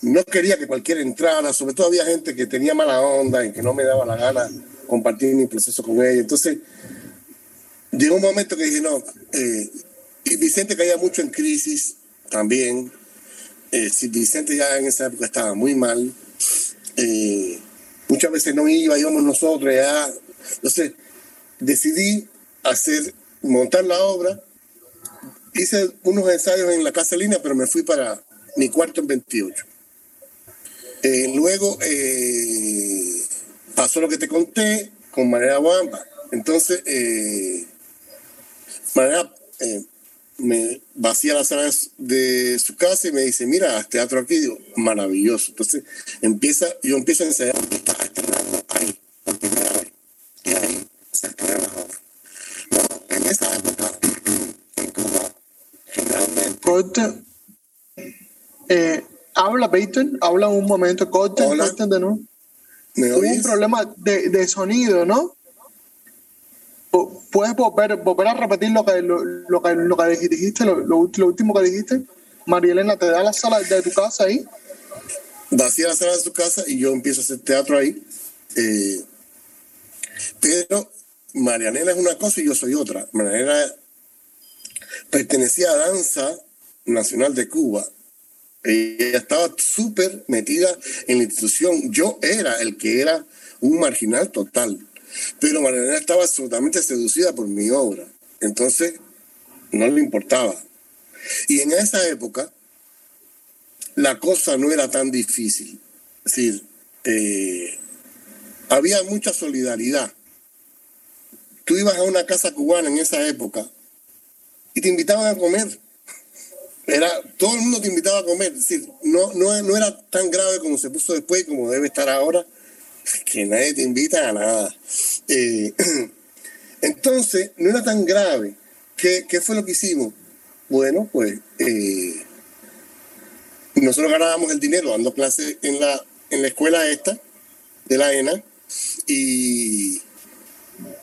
No quería que cualquiera entrara, sobre todo había gente que tenía mala onda y que no me daba la gana compartir mi proceso con ella. Entonces, llegó un momento que dije, no, eh, y Vicente caía mucho en crisis también. Eh, si Vicente ya en esa época estaba muy mal. Eh, Muchas veces no iba, íbamos nosotros ya. Entonces, decidí hacer, montar la obra. Hice unos ensayos en la Casa Línea, pero me fui para mi cuarto en 28. Eh, luego eh, pasó lo que te conté con Manera Guamba. Entonces, eh, Manera eh, me vacía las salas de su casa y me dice, mira, teatro aquí, digo, maravilloso. Entonces empieza, yo empiezo a ensayar ahí, por primera vez. Y ahí se No, en esa época, en Cuba, finalmente. Corte. Eh, habla, Peyton, habla un momento, corte, corte de nuevo. ¿Me Hubo oyes? un problema de, de sonido, ¿no? ¿Puedes volver, volver a repetir lo que, lo, que, lo que dijiste, lo, lo, lo último que dijiste? María Elena, ¿te da la sala de tu casa ahí? Vacía la sala de su casa y yo empiezo a hacer teatro ahí. Eh, pero Marianela es una cosa y yo soy otra. Marianela pertenecía a Danza Nacional de Cuba. Ella estaba súper metida en la institución. Yo era el que era un marginal total. Pero Marianela estaba absolutamente seducida por mi obra. Entonces, no le importaba. Y en esa época, la cosa no era tan difícil. Es decir, eh, había mucha solidaridad. Tú ibas a una casa cubana en esa época y te invitaban a comer. Era, todo el mundo te invitaba a comer. Es decir, no, no, no era tan grave como se puso después y como debe estar ahora, que nadie te invita a nada. Eh, entonces, no era tan grave. ¿Qué, ¿Qué, fue lo que hicimos? Bueno, pues eh, nosotros ganábamos el dinero dando clases en la, en la escuela esta de la ENA y,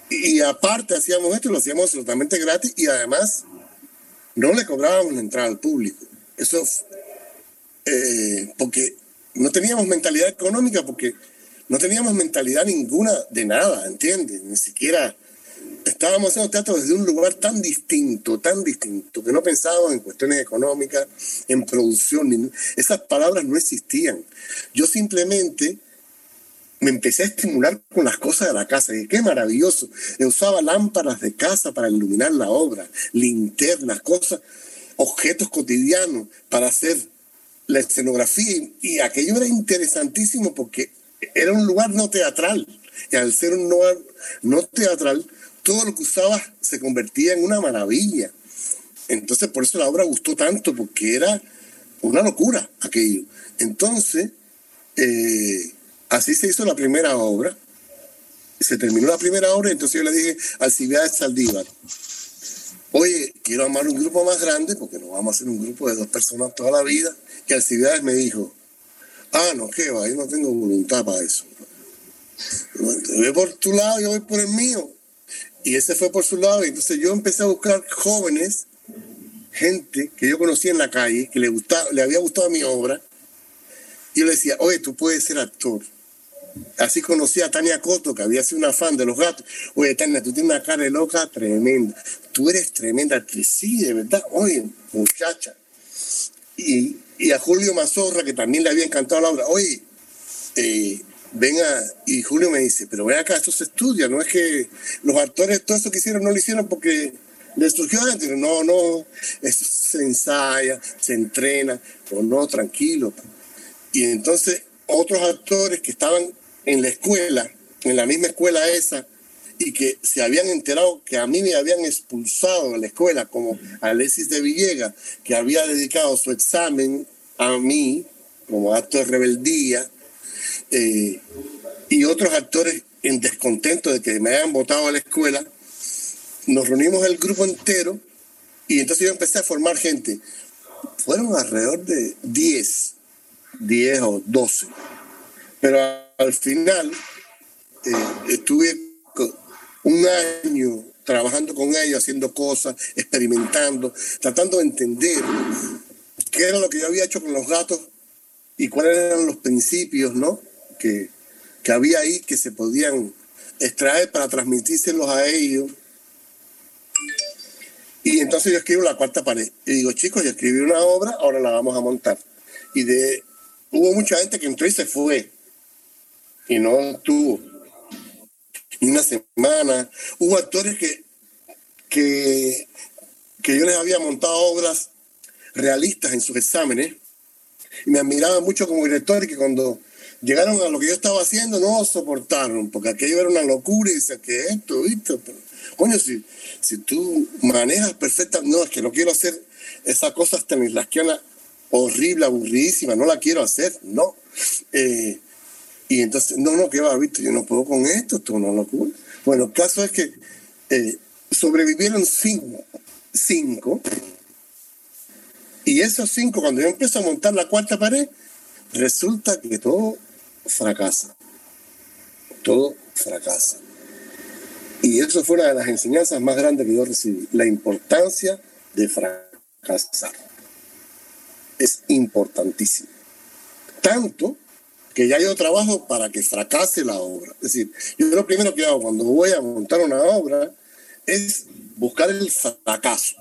y aparte hacíamos esto, lo hacíamos absolutamente gratis y además no le cobrábamos la entrada al público. Eso, eh, porque no teníamos mentalidad económica, porque no teníamos mentalidad ninguna de nada, ¿entiendes? Ni siquiera estábamos haciendo teatro desde un lugar tan distinto, tan distinto, que no pensábamos en cuestiones económicas, en producción, esas palabras no existían. Yo simplemente me empecé a estimular con las cosas de la casa. Y qué maravilloso. Yo usaba lámparas de casa para iluminar la obra, linternas, cosas, objetos cotidianos para hacer la escenografía. Y aquello era interesantísimo porque era un lugar no teatral. Y al ser un lugar no teatral, todo lo que usaba se convertía en una maravilla. Entonces, por eso la obra gustó tanto, porque era una locura aquello. Entonces, eh, así se hizo la primera obra. Se terminó la primera obra, entonces yo le dije al Alcibiades Saldívar, oye, quiero armar un grupo más grande porque no vamos a hacer un grupo de dos personas toda la vida. Y Alcibiades me dijo, ah, no, qué va, yo no tengo voluntad para eso. Ve por tu lado, yo voy por el mío. Y ese fue por su lado. Y entonces yo empecé a buscar jóvenes, gente que yo conocía en la calle, que le, gustaba, le había gustado mi obra. Y yo le decía, oye, tú puedes ser actor. Así conocí a Tania Coto, que había sido una fan de los gatos. Oye, Tania, tú tienes una cara de loca tremenda. Tú eres tremenda actriz. Sí, de verdad. Oye, muchacha. Y, y a Julio Mazorra, que también le había encantado la obra. Oye, eh, venga, y Julio me dice, pero ven acá, esto se estudia, no es que los actores todo eso que hicieron no lo hicieron porque les surgió adentro. No, no, eso se ensaya, se entrena, o no, tranquilo. Y entonces otros actores que estaban en la escuela, en la misma escuela esa, y que se habían enterado que a mí me habían expulsado de la escuela, como Alexis de Villegas, que había dedicado su examen a mí como acto de rebeldía, eh, y otros actores en descontento de que me hayan votado a la escuela, nos reunimos el grupo entero y entonces yo empecé a formar gente. Fueron alrededor de 10, 10 o 12. Pero al final eh, estuve un año trabajando con ellos, haciendo cosas, experimentando, tratando de entender qué era lo que yo había hecho con los gatos y cuáles eran los principios, ¿no? Que, que había ahí que se podían extraer para transmitírselos a ellos. Y entonces yo escribo la cuarta pared. Y digo, chicos, yo escribí una obra, ahora la vamos a montar. Y de hubo mucha gente que entró y se fue. Y no tuvo ni una semana. Hubo actores que, que, que yo les había montado obras realistas en sus exámenes y me admiraban mucho como director y que cuando llegaron a lo que yo estaba haciendo no soportaron, porque aquello era una locura y dice que esto, pero, coño, si, si tú manejas perfectamente, no, es que no quiero hacer esa cosa estanislasquiana horrible, aburridísima, no la quiero hacer, no. Eh, y entonces, no, no, ¿qué va, visto? Yo no puedo con esto, esto es una locura. Bueno, el caso es que eh, sobrevivieron cinco, cinco y esos cinco, cuando yo empiezo a montar la cuarta pared, resulta que todo fracasa. Todo fracasa. Y eso fue una de las enseñanzas más grandes que yo recibí, la importancia de fracasar. Es importantísimo. Tanto que ya yo trabajo para que fracase la obra. Es decir, yo lo primero que hago cuando voy a montar una obra es buscar el fracaso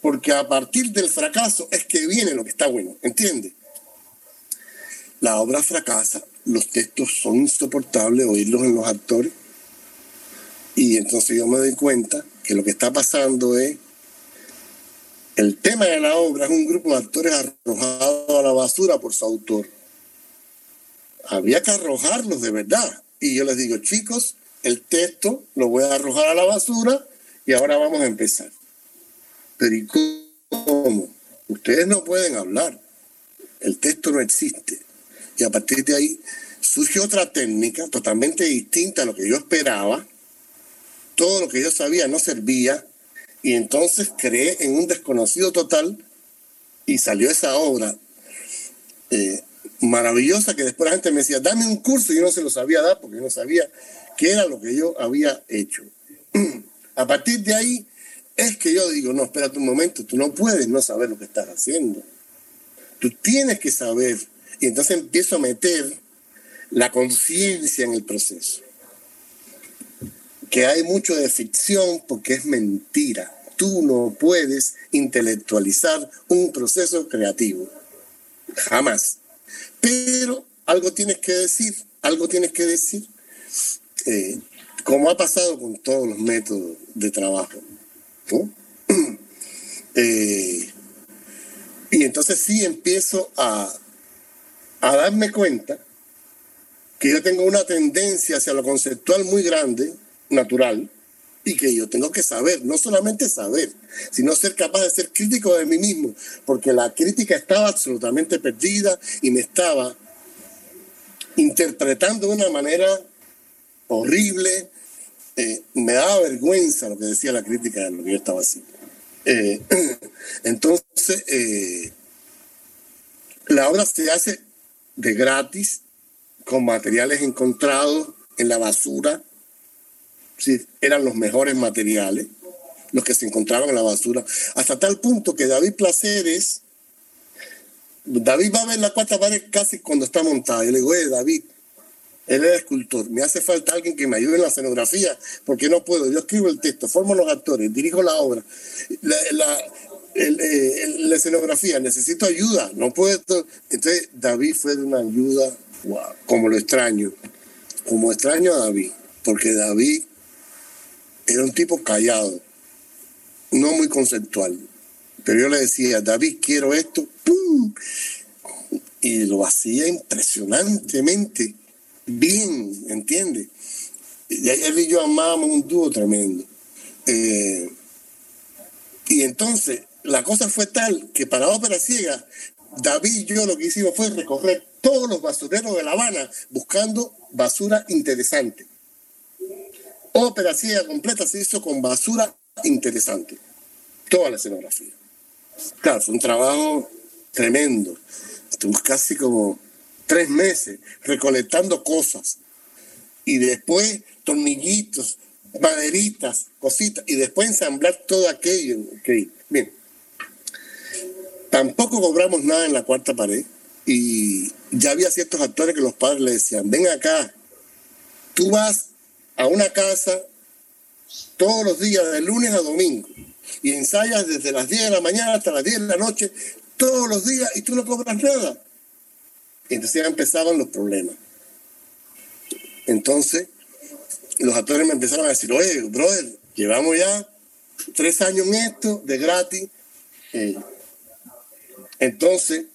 porque a partir del fracaso es que viene lo que está bueno, ¿entiende? La obra fracasa, los textos son insoportables oírlos en los actores, y entonces yo me doy cuenta que lo que está pasando es el tema de la obra es un grupo de actores arrojados a la basura por su autor. Había que arrojarlos de verdad. Y yo les digo, chicos, el texto lo voy a arrojar a la basura y ahora vamos a empezar. Pero ¿y cómo? Ustedes no pueden hablar. El texto no existe. Y a partir de ahí surge otra técnica totalmente distinta a lo que yo esperaba. Todo lo que yo sabía no servía. Y entonces creé en un desconocido total y salió esa obra eh, maravillosa que después la gente me decía, dame un curso y yo no se lo sabía dar porque yo no sabía qué era lo que yo había hecho. A partir de ahí es que yo digo, no, espérate un momento, tú no puedes no saber lo que estás haciendo. Tú tienes que saber. Y entonces empiezo a meter la conciencia en el proceso. Que hay mucho de ficción porque es mentira. Tú no puedes intelectualizar un proceso creativo. Jamás. Pero algo tienes que decir, algo tienes que decir. Eh, como ha pasado con todos los métodos de trabajo. Eh, y entonces sí empiezo a, a darme cuenta que yo tengo una tendencia hacia lo conceptual muy grande, natural, y que yo tengo que saber, no solamente saber, sino ser capaz de ser crítico de mí mismo, porque la crítica estaba absolutamente perdida y me estaba interpretando de una manera horrible, eh, me daba vergüenza lo que decía la crítica de lo que yo estaba haciendo. Eh, entonces, eh, la obra se hace de gratis, con materiales encontrados en la basura. Sí, eran los mejores materiales, los que se encontraban en la basura. Hasta tal punto que David Placeres, David va a ver la cuarta pared casi cuando está montada. Yo le digo, oye, David, él es escultor, me hace falta alguien que me ayude en la escenografía, porque no puedo. Yo escribo el texto, formo los actores, dirijo la obra. La, eh, la escenografía, necesito ayuda, no puedo. Entonces, David fue de una ayuda, como lo extraño, como extraño a David, porque David era un tipo callado, no muy conceptual. Pero yo le decía, David, quiero esto, ¡pum! Y lo hacía impresionantemente bien, ¿entiendes? Él y yo amábamos un dúo tremendo. Eh, y entonces la cosa fue tal que para Ópera Ciega, David y yo lo que hicimos fue recorrer todos los basureros de La Habana buscando basura interesante. Ópera Ciega completa se hizo con basura interesante. Toda la escenografía. Claro, fue un trabajo tremendo. Estuvimos casi como tres meses recolectando cosas. Y después tornillitos, maderitas, cositas. Y después ensamblar todo aquello. Okay. Bien. Tampoco cobramos nada en la cuarta pared. Y ya había ciertos actores que los padres le decían, ven acá, tú vas a una casa todos los días, de lunes a domingo, y ensayas desde las 10 de la mañana hasta las 10 de la noche, todos los días, y tú no cobras nada. Entonces ya empezaban los problemas. Entonces, los actores me empezaron a decir, oye, brother, llevamos ya tres años en esto, de gratis. Entonces,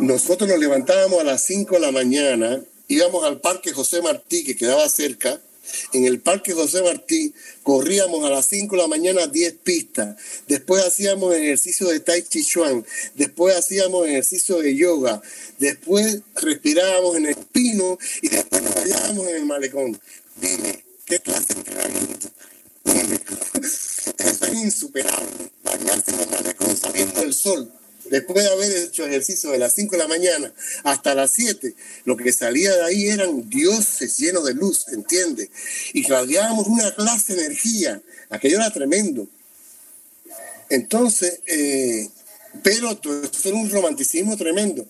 nosotros nos levantábamos a las 5 de la mañana, íbamos al Parque José Martí, que quedaba cerca, en el Parque José Martí corríamos a las 5 de la mañana 10 pistas, después hacíamos ejercicio de Tai Chi Chuan, después hacíamos ejercicio de yoga, después respirábamos en el pino y después nos hallábamos en el malecón. Dime, ¿qué clase de entrenamiento? Eso es insuperable, bañarse en el malecón sabiendo el sol después de haber hecho ejercicio de las 5 de la mañana hasta las 7, lo que salía de ahí eran dioses llenos de luz, ¿entiendes? Y radiábamos una clase de energía, aquello era tremendo. Entonces, eh, pero todo eso era un romanticismo tremendo.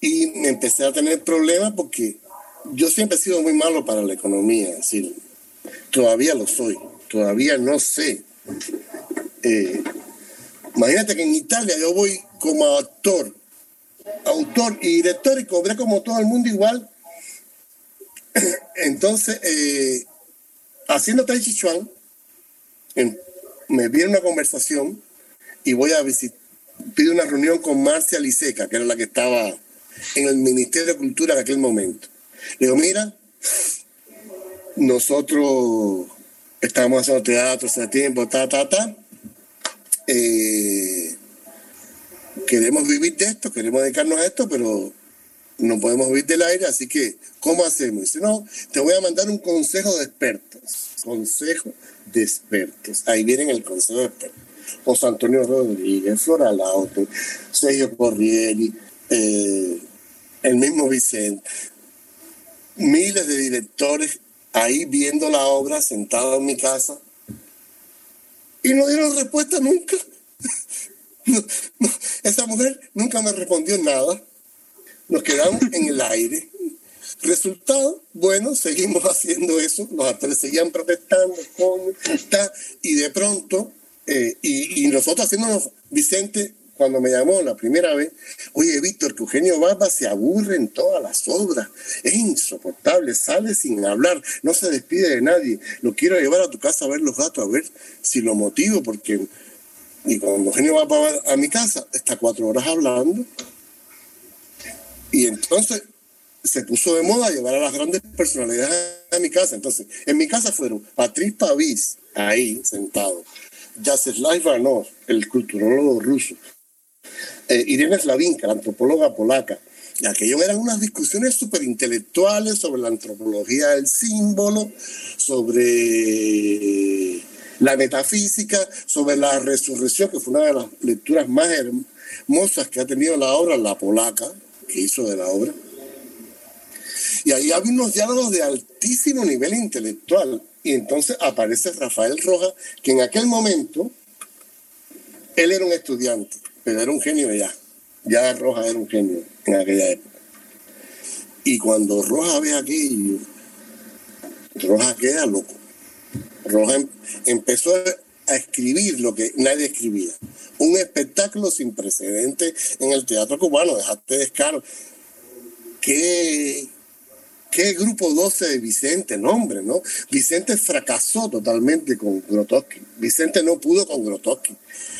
Y empecé a tener problemas porque yo siempre he sido muy malo para la economía, es decir, todavía lo soy, todavía no sé. Eh, imagínate que en Italia yo voy como actor, autor y director y cobré como todo el mundo igual. Entonces, eh, haciendo Tai Chi Chuan, me viene una conversación y voy a visitar, pido una reunión con Marcia Liseca, que era la que estaba en el Ministerio de Cultura en aquel momento. Le digo, mira, nosotros estábamos haciendo teatro hace tiempo, ta, ta, ta. Eh, queremos vivir de esto, queremos dedicarnos a esto, pero no podemos vivir del aire, así que, ¿cómo hacemos? Dice, no, te voy a mandar un consejo de expertos. Consejo de expertos. Ahí vienen el consejo de expertos. José Antonio Rodríguez, Flora Laute, Sergio Corrieri, eh, el mismo Vicente. Miles de directores ahí viendo la obra, sentados en mi casa. Y no dieron respuesta nunca. Esa mujer nunca me respondió nada. Nos quedamos en el aire. Resultado, bueno, seguimos haciendo eso. Los actores seguían protestando con, y de pronto, eh, y, nosotros haciéndonos, Vicente, cuando me llamó la primera vez, oye, Víctor, que Eugenio Barba se aburre en todas las obras, es insoportable, sale sin hablar, no se despide de nadie, lo quiero llevar a tu casa a ver los gatos, a ver si lo motivo, porque y cuando Eugenio va a mi casa, está cuatro horas hablando. Y entonces se puso de moda llevar a las grandes personalidades a mi casa. Entonces, en mi casa fueron Patrice Pavis, ahí sentado, Yaceslav Ivanov, el culturólogo ruso, eh, Irene Slavinka, la antropóloga polaca. Y aquello eran unas discusiones súper intelectuales sobre la antropología del símbolo, sobre La metafísica sobre la resurrección, que fue una de las lecturas más hermosas que ha tenido la obra, la polaca, que hizo de la obra. Y ahí había unos diálogos de altísimo nivel intelectual. Y entonces aparece Rafael Rojas, que en aquel momento, él era un estudiante, pero era un genio ya. Ya Rojas era un genio en aquella época. Y cuando Rojas ve aquello, Rojas queda loco. Rojas em, empezó a escribir lo que nadie escribía. Un espectáculo sin precedentes en el teatro cubano, dejaste descaro. ¿Qué, qué grupo 12 de Vicente, nombre, ¿no? Vicente fracasó totalmente con Grotowski. Vicente no pudo con Grotowski.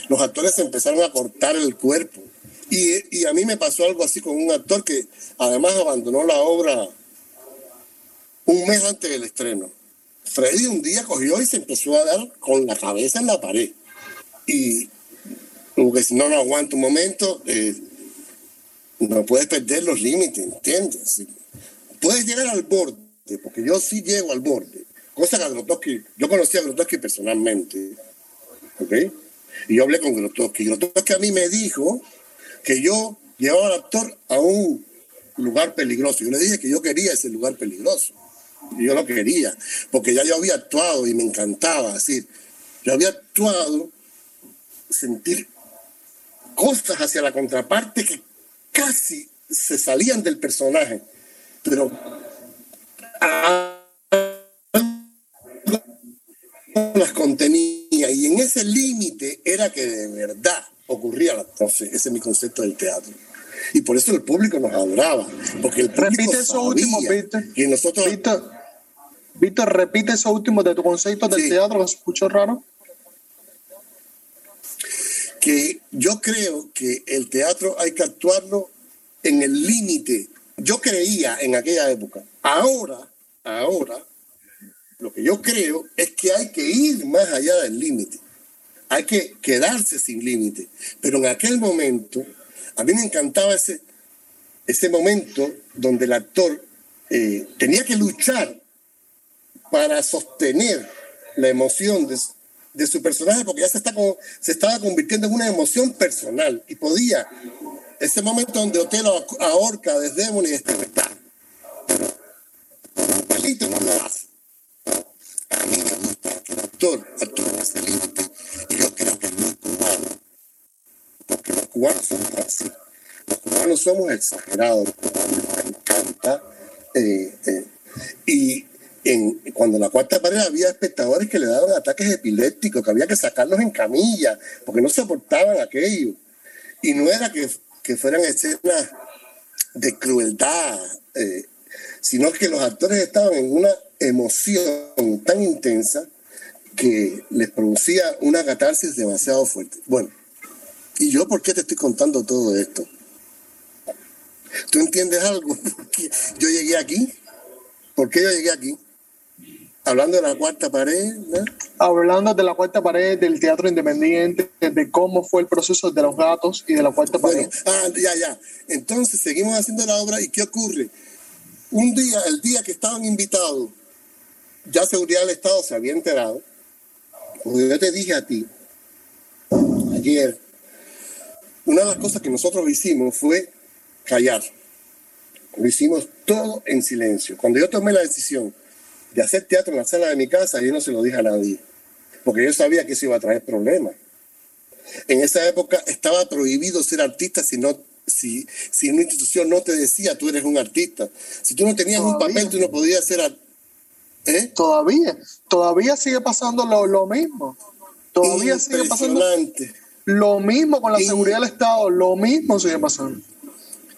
Los actores empezaron a cortar el cuerpo. Y, y a mí me pasó algo así con un actor que además abandonó la obra un mes antes del estreno. Freddy un día cogió y se empezó a dar con la cabeza en la pared. Y como que si no, no aguanta un momento, eh, no puedes perder los límites, ¿entiendes? Puedes llegar al borde, porque yo sí llego al borde. Cosa que Grotowski, yo conocí a Grotowski personalmente, ¿ok? Y yo hablé con Grotowski. Grotowski a mí me dijo que yo llevaba al actor a un lugar peligroso. Yo le dije que yo quería ese lugar peligroso yo lo quería, porque ya yo había actuado y me encantaba, decir, yo había actuado, sentir cosas hacia la contraparte que casi se salían del personaje, pero las contenía y en ese límite era que de verdad ocurría la Entonces, ese es mi concepto del teatro. Y por eso el público nos adoraba, porque el público Repite eso último, que nosotros... Víctor, repite eso último de tu concepto del teatro, que se escuchó raro. Que yo creo que el teatro hay que actuarlo en el límite. Yo creía en aquella época. Ahora, ahora, lo que yo creo es que hay que ir más allá del límite. Hay que quedarse sin límite. Pero en aquel momento, a mí me encantaba ese, ese momento donde el actor eh, tenía que luchar para sostener la emoción de, su personaje, porque ya se, está se estaba convirtiendo en una emoción personal y podía, ese momento donde Otelo ahorca desde Desdémona y está Pero no lo hace. A mí me gusta que el actor actúe ese límite y yo creo que es muy cubano, porque los cubanos somos así. Los cubanos somos exagerados, los cubanos nos encanta. Eh, eh, y cuando la cuarta pared había espectadores que le daban ataques epilépticos, que había que sacarlos en camilla, porque no soportaban aquello. Y no era que, que fueran escenas de crueldad, eh, sino que los actores estaban en una emoción tan intensa que les producía una catarsis demasiado fuerte. Bueno, ¿y yo por qué te estoy contando todo esto? ¿Tú entiendes algo? Porque yo llegué aquí. ¿Por qué yo llegué aquí? Hablando de la cuarta pared, ¿no? Hablando de la cuarta pared del teatro independiente, de cómo fue el proceso de los gatos y de la cuarta pared. ah, ya, ya. Entonces seguimos haciendo la obra y ¿qué ocurre? Un día, el día que estaban invitados, ya Seguridad del Estado se había enterado, porque yo te dije a ti, ayer, una de las cosas que nosotros hicimos fue callar. Lo hicimos todo en silencio. Cuando yo tomé la decisión de hacer teatro en la sala de mi casa, yo no se lo dije a nadie, porque yo sabía que eso iba a traer problemas. En esa época estaba prohibido ser artista si no si, si una institución no te decía tú eres un artista. Si tú no tenías un papel, tú no podías ser ¿Eh? Todavía, todavía sigue pasando lo, lo mismo. Todavía sigue pasando lo mismo con la seguridad del Estado, lo mismo sigue pasando.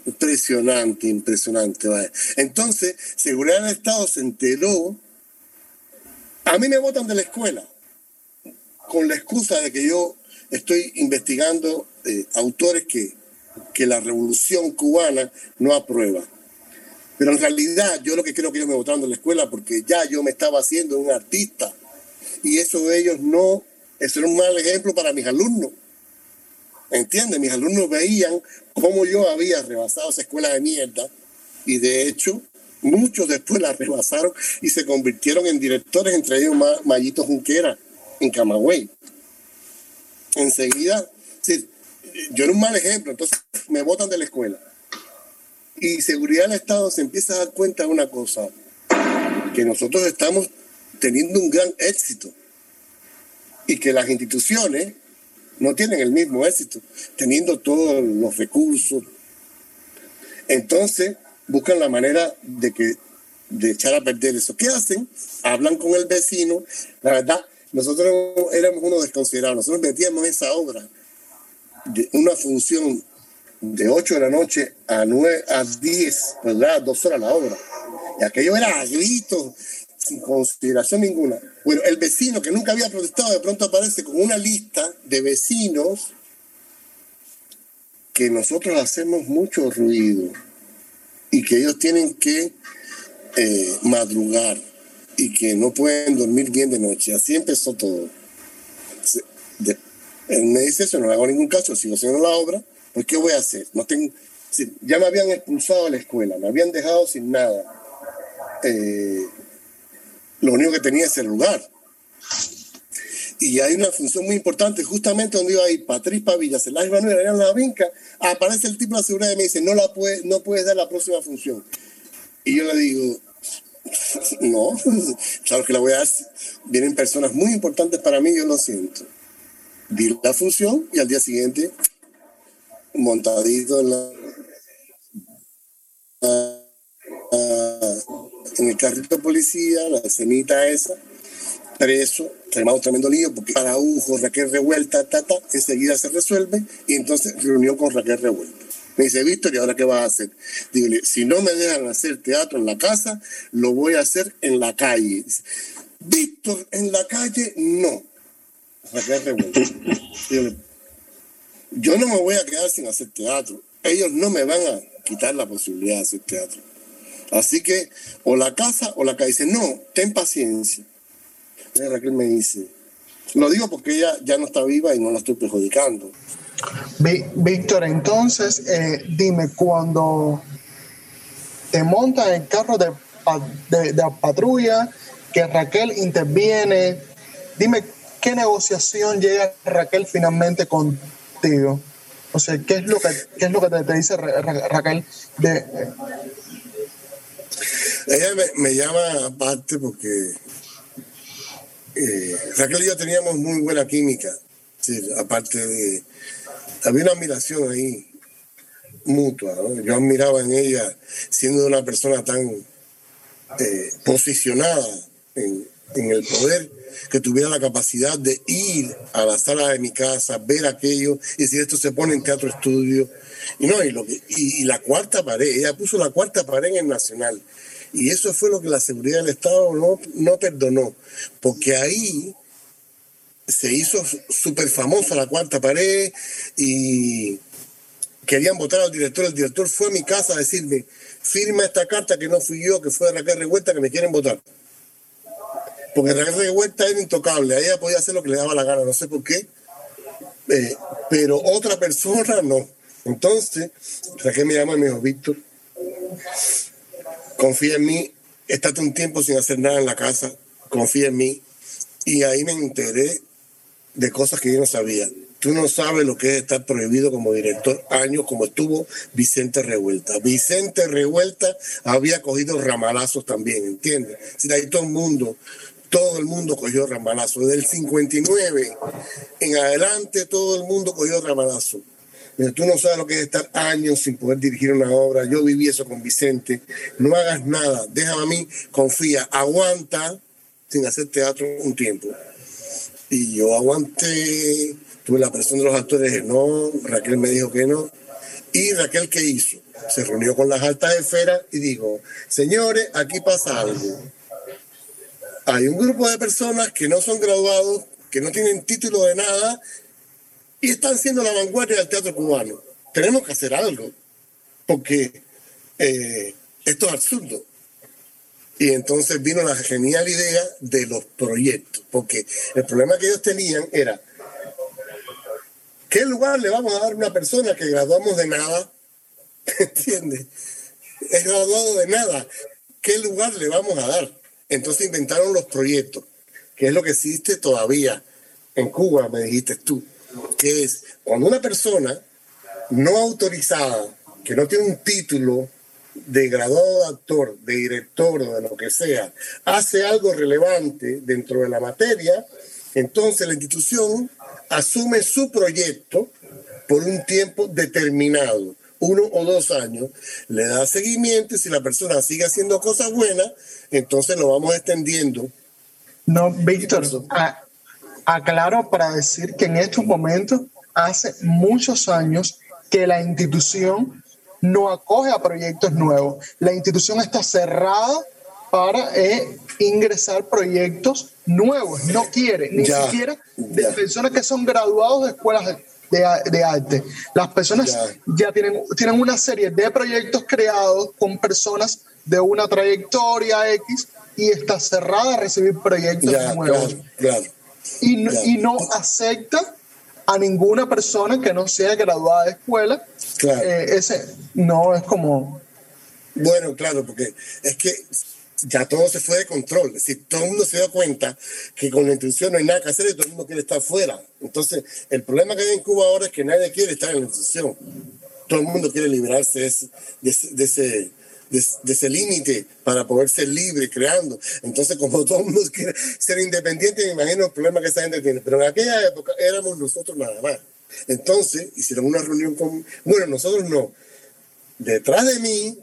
Impresionante, impresionante. Entonces, Seguridad del Estado se enteró a mí me votan de la escuela con la excusa de que yo estoy investigando eh, autores que, que la revolución cubana no aprueba. Pero en realidad yo lo que creo que ellos me votaron de la escuela porque ya yo me estaba haciendo un artista. Y eso de ellos no, era un mal ejemplo para mis alumnos. ¿Entiendes? Mis alumnos veían cómo yo había rebasado esa escuela de mierda. Y de hecho, Muchos después la rebasaron y se convirtieron en directores, entre ellos Mayito Junquera. en Camagüey. Enseguida, yo era un mal ejemplo, entonces me botan de la escuela. Y seguridad del Estado se empieza a dar cuenta de una cosa, que nosotros estamos teniendo un gran éxito y que las instituciones no tienen el mismo éxito, teniendo todos los recursos. Entonces buscan la manera de que de echar a perder eso. ¿Qué hacen? Hablan con el vecino. La verdad, nosotros éramos unos desconsiderados. Nosotros metíamos esa obra una función de 8 de la noche a 9 a 10, ¿verdad? Dos horas la obra. Y aquello era a gritos, sin consideración ninguna. Bueno, el vecino que nunca había protestado de pronto aparece con una lista de vecinos que nosotros hacemos mucho ruido y que ellos tienen que eh, madrugar y que no pueden dormir bien de noche. Así empezó todo. él me dice eso, no le hago ningún caso, sigo haciendo la obra, pues ¿qué voy a hacer? No tengo, ya me habían expulsado de la escuela, me habían dejado sin nada. Eh, lo único que tenía es el lugar. Y hay una función muy importante, justamente donde iba ahí Patriz Pavilla, Celay Manuel, en la vinca, aparece el tipo de seguridad y me dice, no, la puede, no puedes dar la próxima función. Y yo le digo, no, claro que la voy a dar. Vienen personas muy importantes para mí, yo lo siento. Di la función y al día siguiente, montadito en la en el carrito de policía, la escenita esa, preso, armado tremendo lío, porque para Ujo, Raquel Revuelta, tata, enseguida se resuelve, y entonces reunión con Raquel Revuelta. Me dice, Víctor, ¿y ahora qué vas a hacer? Digo, si no me dejan hacer teatro en la casa, lo voy a hacer en la calle. Víctor, en la calle, no. Raquel Revuelta. yo no me voy a quedar sin hacer teatro. Ellos no me van a quitar la posibilidad de hacer teatro. Así que o la casa o la calle. Dice, no, ten paciencia. Raquel me dice, lo digo porque ella ya no está viva y no la estoy perjudicando. Víctor, entonces, eh, dime, cuando te montas en el carro de, de, de patrulla, que Raquel interviene, dime, ¿qué negociación llega Raquel finalmente contigo? O sea, ¿qué es lo que, qué es lo que te, dice Raquel de, ella me, llama aparte porque eh, Raquel y yo teníamos muy buena química. aparte de. Había una admiración ahí mutua. Yo admiraba en ella, siendo una persona tan eh, posicionada en, el poder, que tuviera la capacidad de ir a la sala de mi casa, ver aquello y decir esto se pone en teatro estudio. Y no, y, lo y la cuarta pared, ella puso la cuarta pared en el Nacional. Y eso fue lo que la seguridad del Estado no, no perdonó, porque ahí se hizo súper famosa la cuarta pared y querían votar al director. El director fue a mi casa a decirme, firma esta carta que no fui yo, que fue de Raquel Revuelta, que me quieren votar. Porque Raquel Revuelta era intocable, ella podía hacer lo que le daba la gana, no sé por qué, eh, pero otra persona no. Entonces, Raquel me llama y me dijo, Víctor, confía en mí, estate un tiempo sin hacer nada en la casa, confía en mí. Y ahí me enteré de cosas que yo no sabía. Tú no sabes lo que es estar prohibido como director años como estuvo Vicente Revuelta. Vicente Revuelta había cogido ramalazos también, ¿entiendes? Si ahí todo el mundo, todo el mundo cogió ramalazos. Desde el 59 en adelante todo el mundo cogió tú no sabes lo que es estar años sin poder dirigir una obra. Yo viví eso con Vicente. No hagas nada, déjame a mí, confía, aguanta sin hacer teatro un tiempo. Y yo aguanté, tuve la presión de los actores, no, Raquel me dijo que no. Y Raquel, ¿qué hizo? Se reunió con las altas esferas y dijo, señores, aquí pasa algo. Hay un grupo de personas que no son graduados, que no tienen título de nada, y están siendo la vanguardia del teatro cubano. Tenemos que hacer algo, porque eh, esto es absurdo. Y entonces vino la genial idea de los proyectos, porque el problema que ellos tenían era, ¿qué lugar le vamos a dar a una persona que graduamos de nada? ¿Entiendes? Es graduado de nada. ¿Qué lugar le vamos a dar? Entonces inventaron los proyectos que es lo que existe todavía en Cuba, me dijiste tú, que es cuando una persona no autorizada, que no tiene un título de graduado de actor, de director o de lo que sea, hace algo relevante dentro de la materia, entonces la institución asume su proyecto por un tiempo determinado, uno o dos años, le da seguimiento y si la persona sigue haciendo cosas buenas, entonces lo vamos extendiendo. No, Víctor, aclaro para decir que en estos momentos, hace muchos años que la institución no acoge a proyectos nuevos. La institución está cerrada para eh, ingresar proyectos nuevos. No quiere, ni siquiera de personas que son graduados de escuelas de, arte. Las personas ya, tienen, tienen una serie de proyectos creados con personas de una trayectoria X y está cerrada a recibir proyectos nuevos. Y, y no acepta a ninguna persona que no sea graduada de escuela. Eh, ese no es como. Bueno, claro, porque es que ya todo se fue de control. Si todo el mundo se dio cuenta que con la institución no hay nada que hacer y todo el mundo quiere estar fuera. Entonces, el problema que hay en Cuba ahora es que nadie quiere estar en la institución. Todo el mundo quiere librarse de ese, de, ese límite para poder ser libre creando. Entonces, como todo el mundo quiere ser independiente, me imagino el problema que esa gente tiene. Pero en aquella época éramos nosotros nada más. Entonces, hicieron una reunión con... Bueno, nosotros no. Detrás de mí,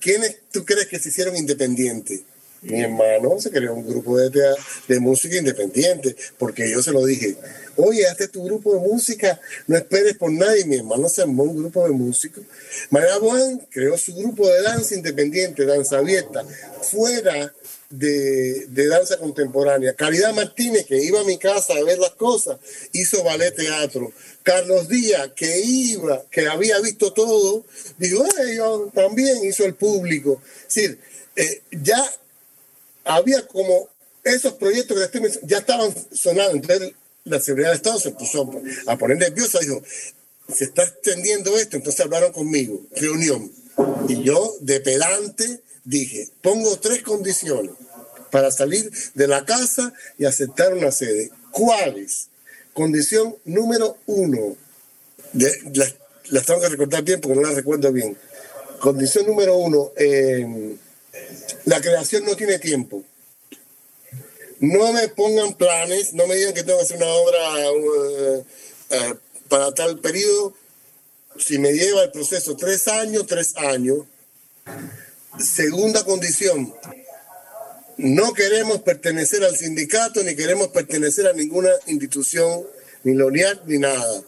¿quiénes tú crees que se hicieron independientes? Mi hermano se creó un grupo de, de música independiente, porque yo se lo dije, oye, hazte tu grupo de música, no esperes por nadie. Mi hermano se armó un grupo de músicos. María Juan creó su grupo de danza independiente, danza abierta, fuera de, de, danza contemporánea. Caridad Martínez, que iba a mi casa a ver las cosas, hizo ballet teatro. Carlos Díaz, que iba, que había visto todo, dijo, yo también hizo el público. Es decir, eh, ya había como esos proyectos que ya estaban sonando. Entonces la seguridad del Estado se puso a poner nerviosa, dijo, se está extendiendo esto, entonces hablaron conmigo, reunión. Y yo, de pedante, dije, pongo tres condiciones para salir de la casa y aceptar una sede. ¿Cuáles? Condición número uno, de, las, tengo que recordar bien porque no las recuerdo bien. Condición número uno, eh, la creación no tiene tiempo no me pongan planes, no me digan que tengo que hacer una obra uh, uh, para tal periodo. Si me lleva el proceso tres años, tres años. Segunda condición, no queremos pertenecer al sindicato ni queremos pertenecer a ninguna institución, ni LONIAR, ni nada.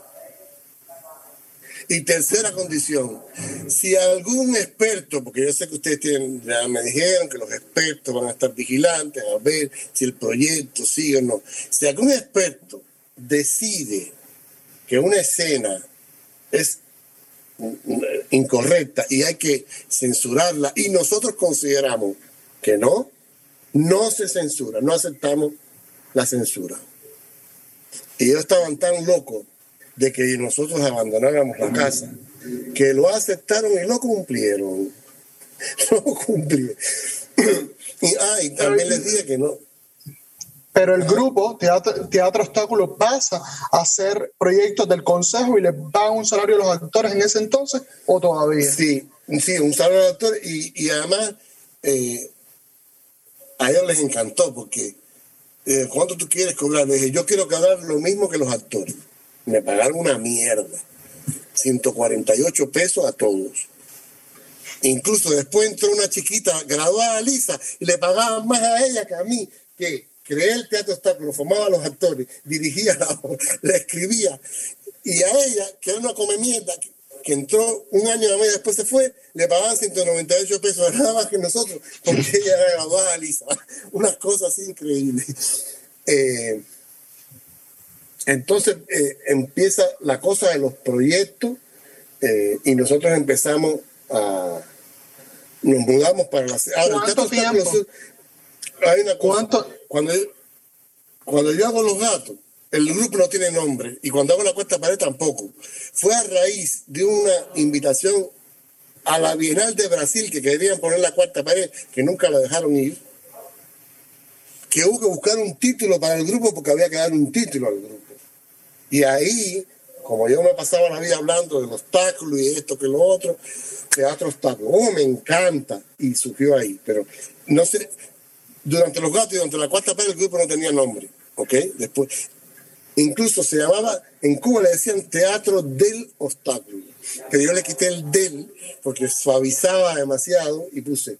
Y tercera condición, si algún experto, porque yo sé que ustedes tienen, ya me dijeron que los expertos van a estar vigilantes a ver si el proyecto sigue o no, si algún experto decide que una escena es incorrecta y hay que censurarla y nosotros consideramos que no, no se censura, no aceptamos la censura. Y ellos estaban tan locos de que nosotros abandonáramos la casa, que lo aceptaron y lo cumplieron. Lo cumplieron. y, ah, también les dije que no. Pero el grupo Teatro, Teatro Obstáculo pasa a ser proyectos del Consejo y les pagan un salario a los actores en ese entonces o todavía. Sí, sí, un salario a los actores y, y además eh, a ellos les encantó porque eh, ¿cuánto tú quieres cobrar? Les dije, yo quiero cobrar lo mismo que los actores me pagaron una mierda. 148 pesos a todos. Incluso después entró una chiquita graduada Lisa y le pagaban más a ella que a mí, que creé el teatro obstáculo, formaba a los actores, dirigía la le escribía. Y a ella, que era una come que entró un año y medio después se fue, le pagaban 198 pesos, nada más que nosotros, porque ella era graduada Lisa. Unas cosas increíbles. Eh, entonces eh, empieza la cosa de los proyectos eh, y nosotros empezamos a... Nos mudamos para la... ¿Cuánto tiempo? hay una ¿Cuánto? Cuando, yo, cuando yo hago los gatos, el grupo no tiene nombre y cuando hago la cuesta pared tampoco. Fue a raíz de una invitación a la Bienal de Brasil que querían poner la cuarta pared, que nunca la dejaron ir que hubo que buscar un título para el grupo porque había que dar un título al grupo. Y ahí, como yo me pasaba la vida hablando del obstáculo y esto que lo otro, teatro obstáculo, oh, me encanta, y surgió ahí, pero no sé, durante los gatos y durante la cuarta parte el grupo no tenía nombre, ¿ok? Después, incluso se llamaba, en Cuba le decían teatro del obstáculo, pero yo le quité el del porque suavizaba demasiado y puse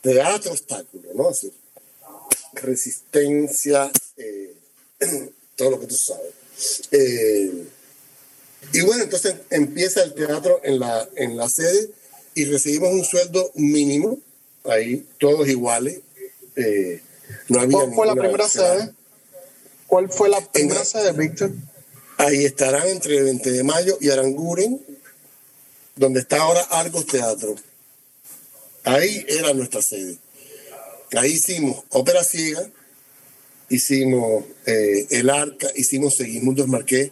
teatro obstáculo, ¿no? Así, resistencia, eh, todo lo que tú sabes. Eh, y bueno, entonces empieza el teatro en la, en la sede y recibimos un sueldo mínimo, ahí todos iguales. Eh, no había ¿Cuál fue la primera sede? ¿Cuál fue la primera sede, Víctor? Ahí estarán entre el 20 de mayo y Aranguren, donde está ahora Argos Teatro. Ahí era nuestra sede. Ahí hicimos ópera ciega, hicimos eh, El Arca, hicimos Segismundo Marqués.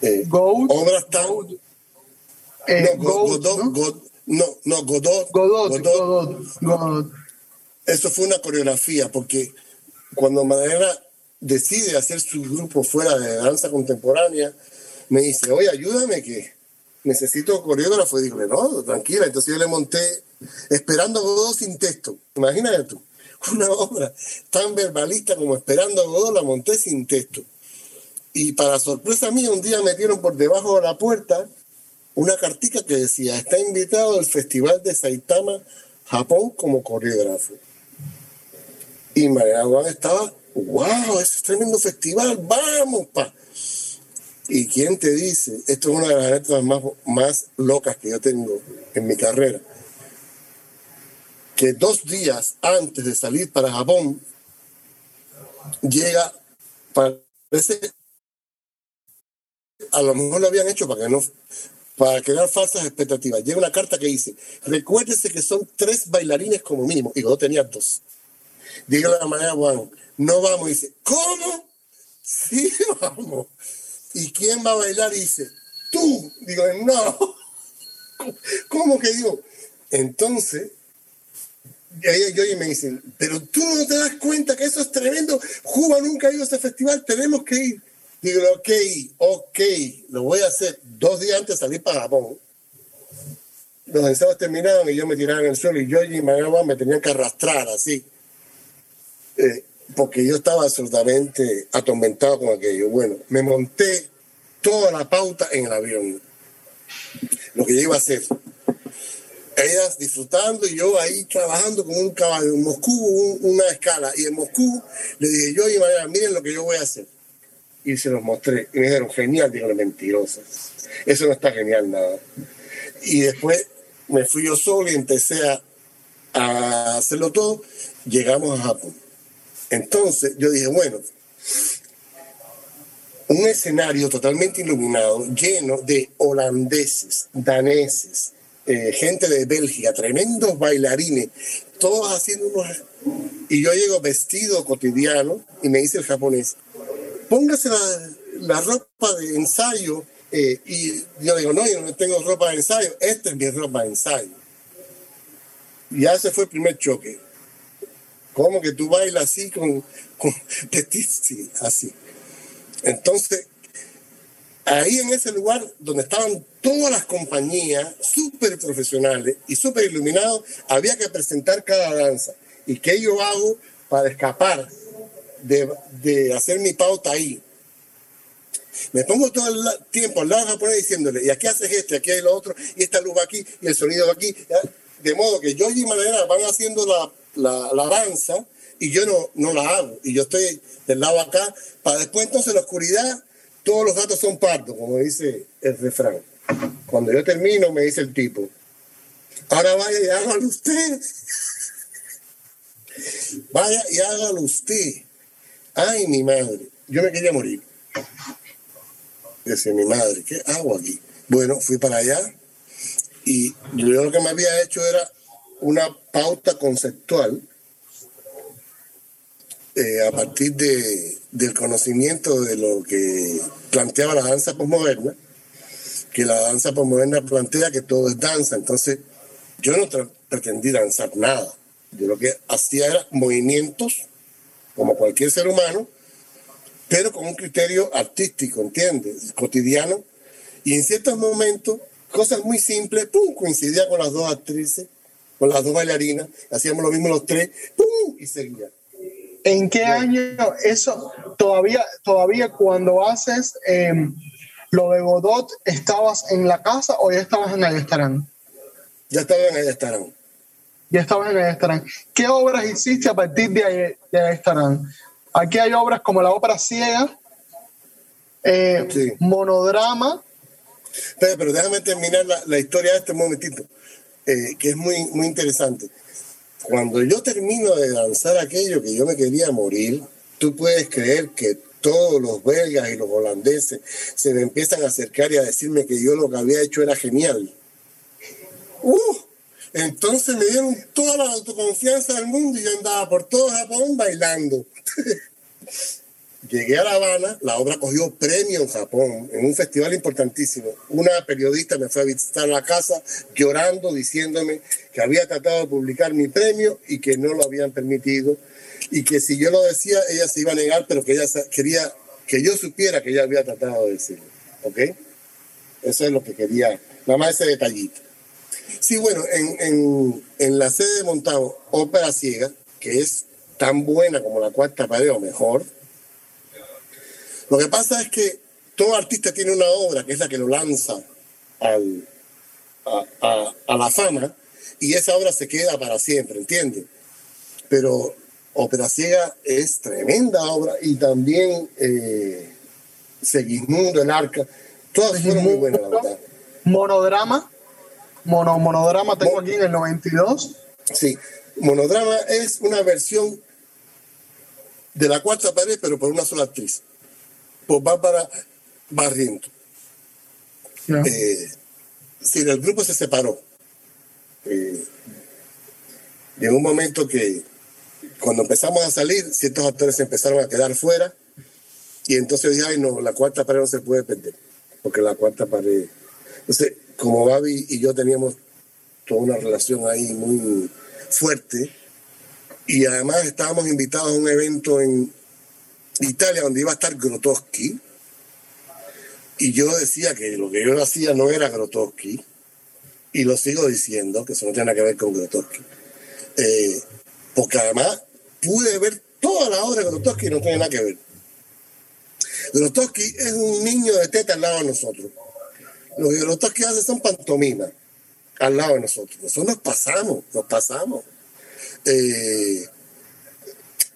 Eh, obras tan. Eh, no, Godot, no, no, Godot, Godot, Godot, Eso fue una coreografía, porque cuando Madera decide hacer su grupo fuera de danza contemporánea, me dice, oye, ayúdame que necesito coreógrafo. Y digo, no, tranquila. Entonces yo le monté Esperando Godot sin texto. Imagínate tú una obra tan verbalista como Esperando a Godot, la monté sin texto. Y para sorpresa mía, un día metieron por debajo de la puerta una cartica que decía, está invitado al Festival de Saitama, Japón, como coreógrafo. Y María Juan estaba, wow, ese es tremendo festival, vamos, pa. ¿Y quién te dice? Esto es una de las anécdotas más, más locas que yo tengo en mi carrera que dos días antes de salir para Japón, llega, parece, a lo mejor lo habían hecho para que no, para crear falsas expectativas. Llega una carta que dice, recuérdese que son tres bailarines como mínimo, y yo tenía dos. Digo la manera, Juan, no vamos, y dice, ¿cómo? Sí, vamos. ¿Y quién va a bailar? Y dice, tú. Digo, no. ¿Cómo que digo? Entonces, y ahí me dicen, pero tú no te das cuenta que eso es tremendo. Cuba nunca ha ido a ese festival, tenemos que ir. Digo, ok, ok, lo voy a hacer. Dos días antes de salir para Japón. Los ensayos terminaron y yo me tiraba en el suelo y yo y Managua me tenían que arrastrar así. Eh, porque yo estaba absolutamente atormentado con aquello. Bueno, me monté toda la pauta en el avión. Lo que yo iba a hacer disfrutando y yo ahí trabajando como un caballo. En Moscú una escala y en Moscú le dije yo y María, miren lo que yo voy a hacer. Y se los mostré y me dijeron, genial, dijeron, mentirosas. Eso no está genial nada. Y después me fui yo solo y empecé a, a hacerlo todo. Llegamos a Japón. Entonces yo dije, bueno, un escenario totalmente iluminado, lleno de holandeses, daneses, eh, gente de Bélgica, tremendos bailarines, todos haciendo unos... Y yo llego vestido cotidiano y me dice el japonés, póngase la, ropa de ensayo. Eh, y yo digo, no, yo no tengo ropa de ensayo, esta es mi ropa de ensayo. Y ese fue el primer choque. ¿Cómo que tú bailas así con, con así? Entonces, ahí en ese lugar donde estaban todas las compañías súper profesionales y súper iluminados, había que presentar cada danza. ¿Y qué yo hago para escapar de, hacer mi pauta ahí? Me pongo todo el tiempo al lado japonés diciéndole, y aquí haces esto, y aquí hay lo otro, y esta luz va aquí, y el sonido va aquí. De modo que yo y Madera van haciendo la, la, danza y yo no, no la hago. Y yo estoy del lado acá, para después entonces la oscuridad todos los gatos son pardos, como dice el refrán. Cuando yo termino, me dice el tipo, ahora vaya y hágalo usted. vaya y hágalo usted. Ay, mi madre, yo me quería morir. Dice mi madre, ¿qué hago aquí? Bueno, fui para allá y yo lo que me había hecho era una pauta conceptual eh, a partir de, del conocimiento de lo que planteaba la danza posmoderna, que la danza posmoderna plantea que todo es danza. Entonces, yo no pretendí danzar nada. Yo lo que hacía era movimientos como cualquier ser humano, pero con un criterio artístico, ¿entiendes? Cotidiano. Y en ciertos momentos, cosas muy simples, ¡pum! coincidía con las dos actrices, con las dos bailarinas, hacíamos lo mismo los tres, ¡pum! y seguía. ¿En qué año eso todavía, todavía cuando haces em, lo de Godot, estabas en la casa o ya estabas en el restaurante? Ya estaba en el restaurante. Ya estabas en el restaurante. ¿Qué obras hiciste a partir de, ahí, de restaurante? Aquí hay obras como la ópera ciega, eh, monodrama. Pero, pero, déjame terminar la, la, historia de este momentito, eh, que es muy, muy interesante. Cuando yo termino de danzar aquello que yo me quería morir, tú puedes creer que todos los belgas y los holandeses se me empiezan a acercar y a decirme que yo lo que había hecho era genial. Uh, entonces me dieron toda la autoconfianza del mundo y yo andaba por todo Japón bailando. Llegué a La Habana, la obra cogió premio en Japón, en un festival importantísimo. Una periodista me fue a visitar la casa llorando, diciéndome que había tratado de publicar mi premio y que no lo habían permitido. Y que si yo lo decía, ella se iba a negar, pero que ella quería que yo supiera que ella había tratado de decirlo. ¿Ok? Eso es lo que quería, nada más ese detallito. Sí, bueno, en, en, en la sede de Montado, Ópera Ciega, que es tan buena como la cuarta pared o mejor, lo que pasa es que todo artista tiene una obra que es la que lo lanza al, a, a, la fama y esa obra se queda para siempre, ¿entiendes? Pero Ópera Ciega es tremenda obra y también eh, Segismundo, El Arca, todas fueron muy buenas, la verdad. Monodrama, mono, monodrama tengo aquí en el 92. Sí, monodrama es una versión de la cuarta pared, pero por una sola actriz por Bárbara Barriento. Eh, si el grupo se separó. Eh, en un momento que cuando empezamos a salir, ciertos actores empezaron a quedar fuera y entonces dije, ay no, la cuarta pared no se puede perder, porque la cuarta pared... Entonces, como Babi y yo teníamos toda una relación ahí muy fuerte y además estábamos invitados a un evento en, Italia, donde iba a estar Grotowski, y yo decía que lo que yo hacía no era Grotowski, y lo sigo diciendo, que eso no tiene nada que ver con Grotowski. Eh, porque además pude ver toda la obra de Grotowski y no tiene nada que ver. Grotowski es un niño de teta al lado de nosotros. Lo que Grotowski hace son pantomimas al lado de nosotros. Nosotros nos pasamos, nos pasamos. Eh,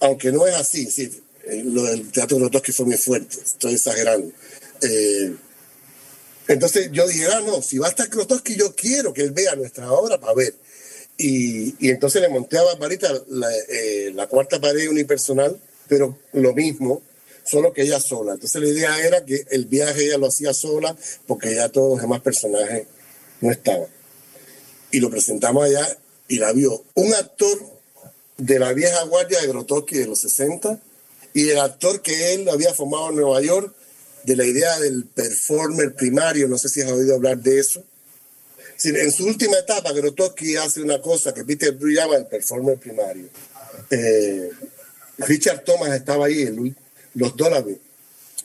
aunque no es así, sí, eh, lo del teatro Grotowski fue muy fuerte, estoy exagerando. Eh, entonces yo dije, ah, no, si va a estar Grotowski, yo quiero que él vea nuestra obra para ver. Y, y entonces le monté a Barbarita la, eh, la, cuarta pared unipersonal, pero lo mismo, solo que ella sola. Entonces la idea era que el viaje ella lo hacía sola porque ya todos los demás personajes no estaban. Y lo presentamos allá y la vio un actor de la vieja guardia de Grotowski de los 60 y el actor que él había formado en Nueva York, de la idea del performer primario, no sé si has oído hablar de eso. En su última etapa, Grotowski hace una cosa que Peter Drew llama el performer primario. Eh, Richard Thomas estaba ahí, los dólares.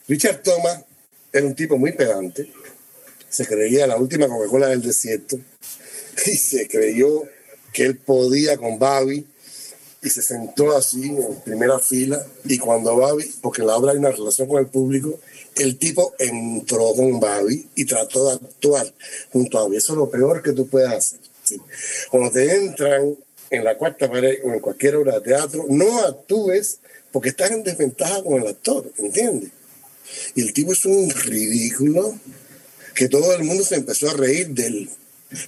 Richard Thomas era un tipo muy pedante, se creía la última Coca-Cola del desierto y se creyó que él podía con Babi y se sentó así en primera fila y cuando Babi, porque en la obra hay una relación con el público, el tipo entró con Babi y trató de actuar junto a Babi. Eso es lo peor que tú puedes hacer. Cuando te entran en la cuarta pared o en cualquier obra de teatro, no actúes porque estás en desventaja con el actor, ¿entiendes? Y el tipo es un ridículo que todo el mundo se empezó a reír de él.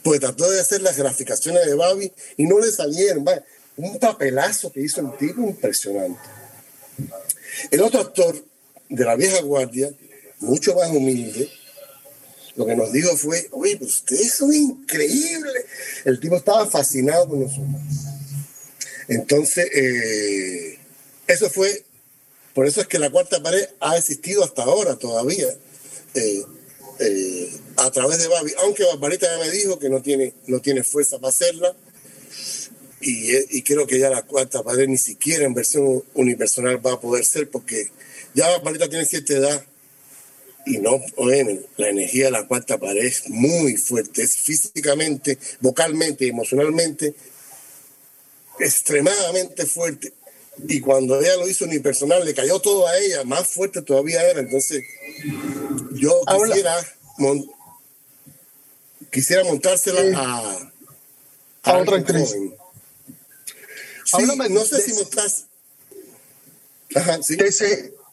Porque trató de hacer las graficaciones de Babi y no le salieron un papelazo que hizo el tipo impresionante. El otro actor de la vieja guardia, mucho más humilde, lo que nos dijo fue, oye, pues ustedes son increíbles. El tipo estaba fascinado con nosotros. Entonces, eh, eso fue, por eso es que la cuarta pared ha existido hasta ahora todavía, eh, eh, a través de Babi, aunque Barbarita ya me dijo que no tiene, no tiene fuerza para hacerla, y, creo que ya la cuarta pared ni siquiera en versión unipersonal va a poder ser porque ya Marita tiene cierta edad y no, oye, la energía de la cuarta pared es muy fuerte, es físicamente, vocalmente, emocionalmente, extremadamente fuerte. Y cuando ella lo hizo unipersonal, le cayó todo a ella, más fuerte todavía era. Entonces, yo quisiera, quisiera montársela a, a, otra actriz. no sé si montas. Ajá, sí. De,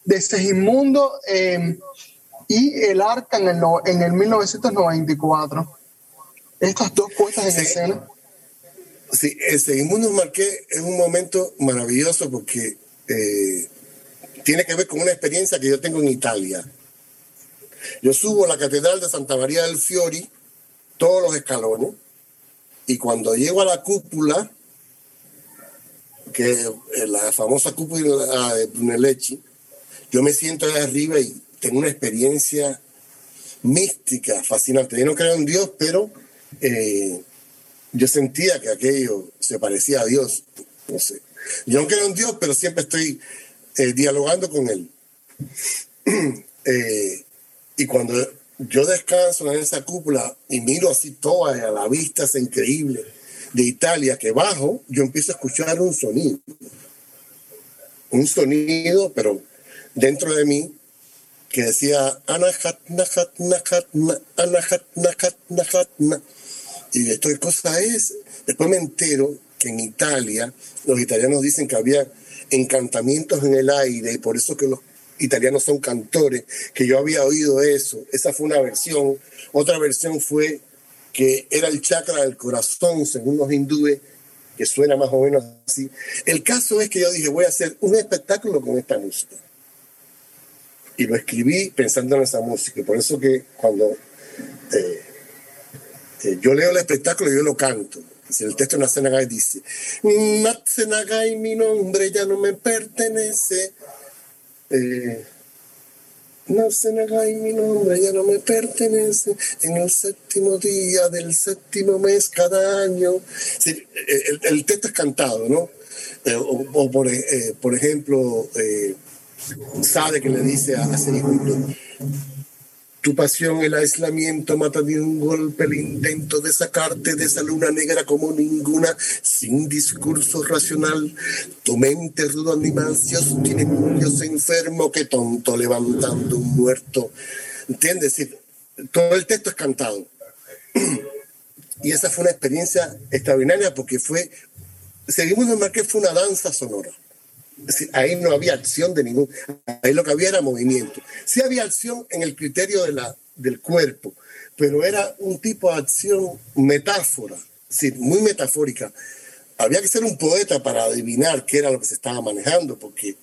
de Segimundo eh, y El Arca en el, en el 1994. Estas dos puestas en escena. Sí, el Segimundo Marqués es un momento maravilloso porque eh, tiene que ver con una experiencia que yo tengo en Italia. Yo subo a la Catedral de Santa María del Fiori, todos los escalones, y cuando llego a la cúpula, que es la famosa cúpula de Brunelleschi, yo me siento ahí arriba y tengo una experiencia mística, fascinante. Yo no creo en Dios, pero eh, yo sentía que aquello se parecía a Dios. No sé. Yo no creo en Dios, pero siempre estoy eh, dialogando con Él. Eh, y cuando yo descanso en esa cúpula y miro así toda a la vista, es increíble, de Italia, que bajo, yo empiezo a escuchar un sonido. Un sonido, pero dentro de mí, que decía Anahat, Nahat, Nahat, Anahat, Nahat, Nahat, Y esto cosa es, después me entero que en Italia los italianos dicen que había encantamientos en el aire y por eso que los italianos son cantores, que yo había oído eso. Esa fue una versión. Otra versión fue que era el chakra del corazón, según los hindúes, que suena más o menos así. El caso es que yo dije, voy a hacer un espectáculo con esta música. Y lo escribí pensando en esa música. Por eso que cuando eh, eh, yo leo el espectáculo, yo lo canto. Si el texto de Natsenagai dice, Natsenagai mi nombre ya no me pertenece, eh, y mi nombre, ya no me pertenece. En el séptimo día del séptimo mes cada año. el, texto es cantado, ¿no? Eh, o, por, eh, por, ejemplo, Sade que le dice a, a tu pasión, el aislamiento mata de un golpe el intento de sacarte de esa luna negra como ninguna, sin discurso racional. Tu mente rudo animal se tiene dios enfermo que tonto levantando un muerto. ¿Entiendes? Todo el texto es cantado. Y esa fue una experiencia extraordinaria porque fue, seguimos en que fue una danza sonora ahí no había acción de ningún, ahí lo que había era movimiento. Sí había acción en el criterio de la, del cuerpo, pero era un tipo de acción metáfora, sí, muy metafórica. Había que ser un poeta para adivinar qué era lo que se estaba manejando, porque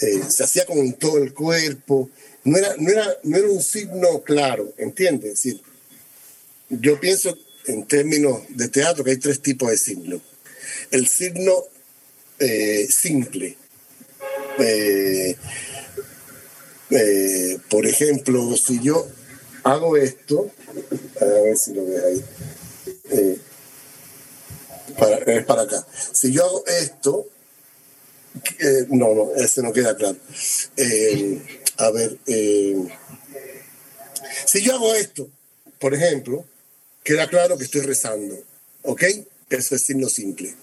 eh, se hacía con todo el cuerpo, no era, no era, no era un signo claro, ¿entiendes? Es decir, yo pienso en términos de teatro que hay tres tipos de signos. El signo eh, simple, eh, eh, por ejemplo, si yo hago esto, a ver si lo ves ahí, eh, es para acá. Si yo hago esto, no, no, ese no queda claro. a ver, si yo hago esto, por ejemplo, queda claro que estoy rezando, ¿ok? Eso es signo simple.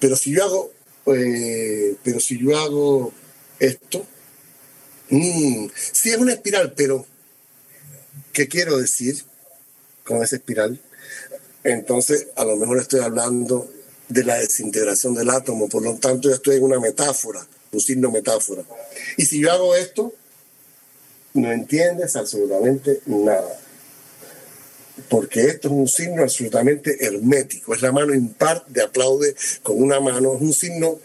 Pero si yo hago eh, pero si yo hago esto, mmm, sí es una espiral, pero ¿qué quiero decir con esa espiral? Entonces, a lo mejor estoy hablando de la desintegración del átomo, por lo tanto, yo estoy en una metáfora, un signo metáfora. Y si yo hago esto, no entiendes absolutamente nada porque esto es un signo absolutamente hermético, es la mano impar de aplaude con una mano, es un signo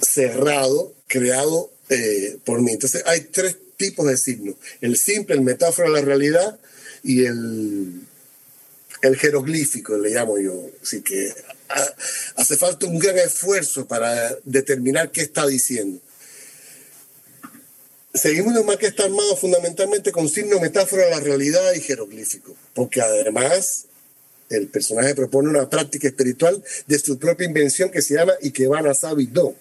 cerrado, creado eh, por mí. Entonces hay tres tipos de signos, el simple, el metáfora de la realidad y el, el jeroglífico, le llamo yo. Así que hace falta un gran esfuerzo para determinar qué está diciendo. Seguimos más que está armado fundamentalmente con signo, metáfora de la realidad y jeroglífico, porque además el personaje propone una práctica espiritual de su propia invención que se llama Ikebana Sabi Do,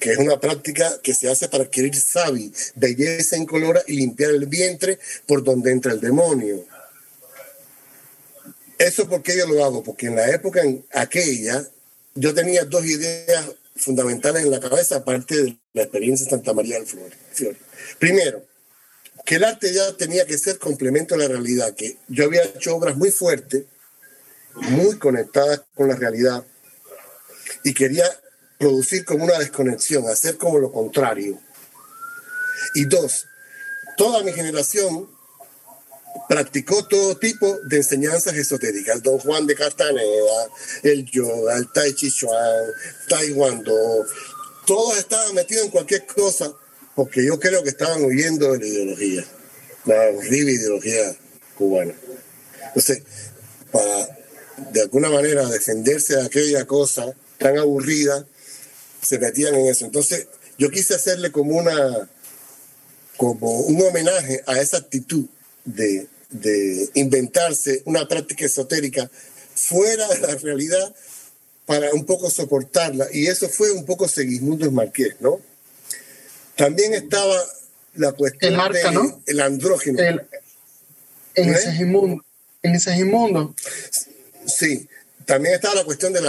que es una práctica que se hace para adquirir sabi, belleza incolora y limpiar el vientre por donde entra el demonio. Eso porque yo lo hago, porque en la época en aquella yo tenía dos ideas fundamentales en la cabeza, aparte de la experiencia de Santa María del Flor. Primero, que el arte ya tenía que ser complemento a la realidad, que yo había hecho obras muy fuertes, muy conectadas con la realidad, y quería producir como una desconexión, hacer como lo contrario. Y dos, toda mi generación practicó todo tipo de enseñanzas esotéricas. Don Juan de Castaneda, el yoga, el Tai Chi Chuan, Taekwondo, todos estaban metidos en cualquier cosa porque yo creo que estaban huyendo de la ideología, la horrible ideología cubana. Entonces, para de alguna manera defenderse de aquella cosa tan aburrida, se metían en eso. Entonces, yo quise hacerle como una como un homenaje a esa actitud de, de inventarse una práctica esotérica fuera de la realidad para un poco soportarla. Y eso fue un poco Segismundo Marqués, ¿no? También estaba la cuestión del andrógeno. El, en, ¿Eh? Segismundo, en Segismundo. Sí, también estaba la cuestión del,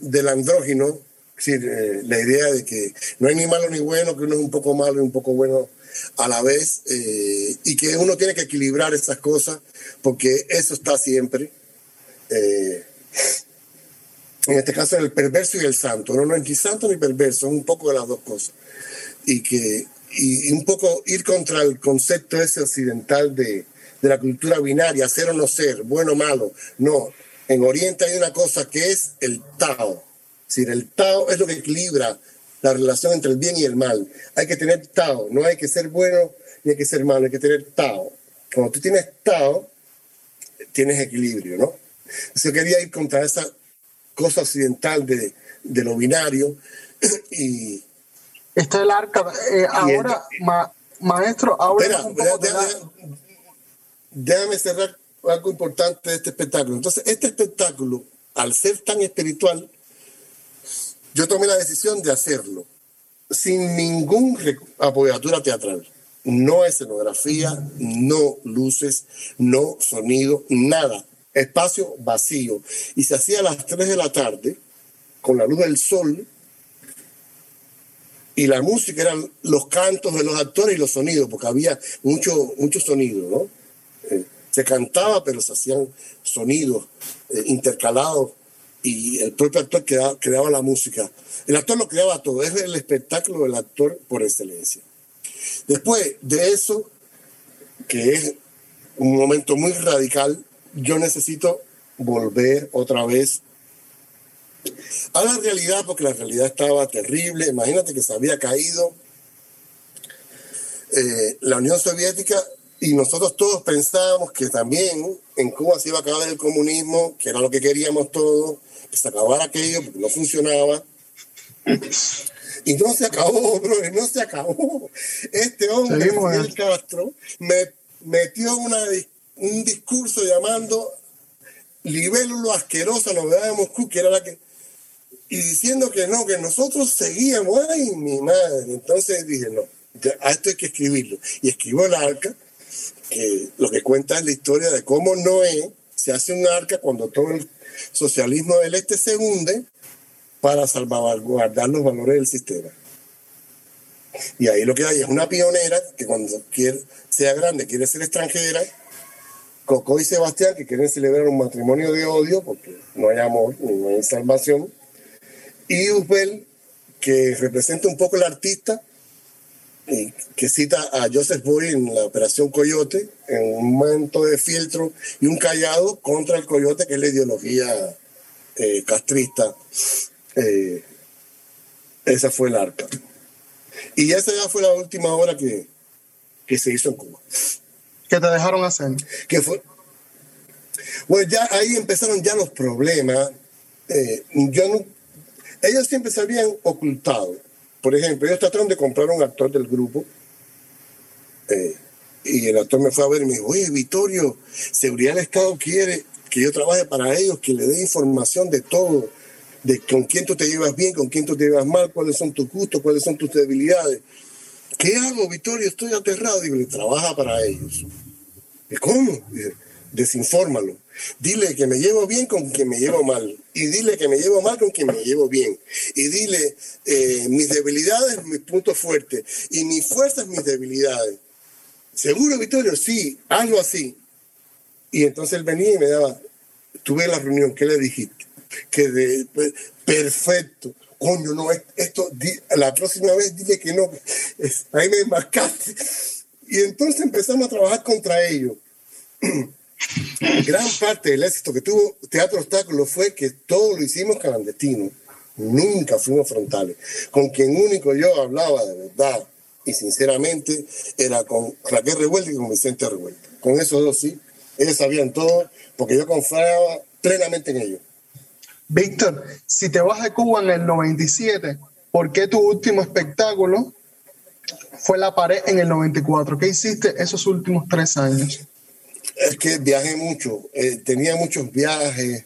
del andrógeno, es decir, eh, la idea de que no hay ni malo ni bueno, que uno es un poco malo y un poco bueno a la vez eh, y que uno tiene que equilibrar esas cosas porque eso está siempre. Eh, en este caso, el perverso y el santo. No, no es ni santo ni perverso, es un poco de las dos cosas. Y que y, un poco ir contra el concepto ese occidental de, de la cultura binaria, ser o no ser, bueno o malo. No, en Oriente hay una cosa que es el Tao. Es decir, el Tao es lo que equilibra la relación entre el bien y el mal. Hay que tener Tao, no hay que ser bueno ni hay que ser malo, hay que tener Tao. Cuando tú tienes Tao, tienes equilibrio, ¿no? Yo quería ir contra esa cosa occidental de, de lo binario y... Está es el arca. Eh, ahora, maestro, ahora... Espera, déjame cerrar algo importante de este espectáculo. Entonces, este espectáculo, al ser tan espiritual, yo tomé la decisión de hacerlo sin ningún apoyatura teatral. No escenografía, no luces, no sonido, nada. Espacio vacío. Y se hacía a las 3 de la tarde, con la luz del sol, y la música eran los cantos de los actores y los sonidos, porque había mucho, mucho sonido, ¿no? Eh, se cantaba, pero se hacían sonidos eh, intercalados y el propio actor creaba, la música. El actor lo creaba todo, es el espectáculo del actor por excelencia. Después de eso, que es un momento muy radical, yo necesito volver otra vez a la realidad, porque la realidad estaba terrible. Imagínate que se había caído eh, la Unión Soviética y nosotros todos pensábamos que también en Cuba se iba a acabar el comunismo, que era lo que queríamos todos, se acabara aquello porque no funcionaba. Y no se acabó, bro, no se acabó. Este hombre, Fidel Castro, me metió una, un discurso llamando libélulo asquerosa la novedad de Moscú, que era la que... Y diciendo que no, que nosotros seguíamos, ay, mi madre. Entonces dije, no, a esto hay que escribirlo. Y escribo el arca, que lo que cuenta es la historia de cómo Noé se hace un arca cuando todo el socialismo del este se hunde para salvaguardar los valores del sistema. Y ahí lo que hay es una pionera que cuando quiere, sea grande quiere ser extranjera, Coco y Sebastián que quieren celebrar un matrimonio de odio porque no hay amor, no hay salvación, y Usbel que representa un poco el artista que cita a Joseph Boy en la Operación Coyote, en un momento de fieltro y un callado contra el coyote, que es la ideología eh, castrista. Eh, esa fue el arca. Y esa ya fue la última obra que, que se hizo en Cuba. ¿Qué te dejaron hacer? Que fue. Bueno, ya ahí empezaron ya los problemas. Eh, yo no, ellos siempre se habían ocultado por ejemplo, ellos trataron de comprar un actor del grupo, eh, y el actor me fue a ver y me dijo, oye, Vittorio, Seguridad del Estado quiere que yo trabaje para ellos, que le dé información de todo, de con quién tú te llevas bien, con quién tú te llevas mal, cuáles son tus gustos, cuáles son tus debilidades. ¿Qué hago, Vittorio? Estoy aterrado. Digo, le trabaja para ellos. ¿Y cómo? Desinfórmalo. Dile que me llevo bien con quien me llevo mal. Y dile que me llevo mal con quien me llevo bien. Y dile eh, mis debilidades, mis puntos fuertes. Y mis fuerzas, mis debilidades. ¿Seguro, Vittorio? Sí, hazlo así. Y entonces él venía y me daba, tuve la reunión, ¿qué le dijiste? Que de, perfecto. Coño, no, esto, la próxima vez dile que no, ahí me marcaste. Y entonces empezamos a trabajar contra ellos. Gran parte del éxito que tuvo Teatro Obstáculo fue que todo lo hicimos clandestino. Nunca fuimos frontales. Con quien único yo hablaba de verdad y sinceramente era con Raquel Revuelta y con Vicente Revuelta. Con esos dos sí. Ellos sabían todo porque yo confiaba plenamente en ellos. Víctor, si te vas a Cuba en el 97, ¿por qué tu último espectáculo fue La Pared en el 94? ¿Qué hiciste esos últimos tres años? Es que viajé mucho, eh, tenía muchos viajes,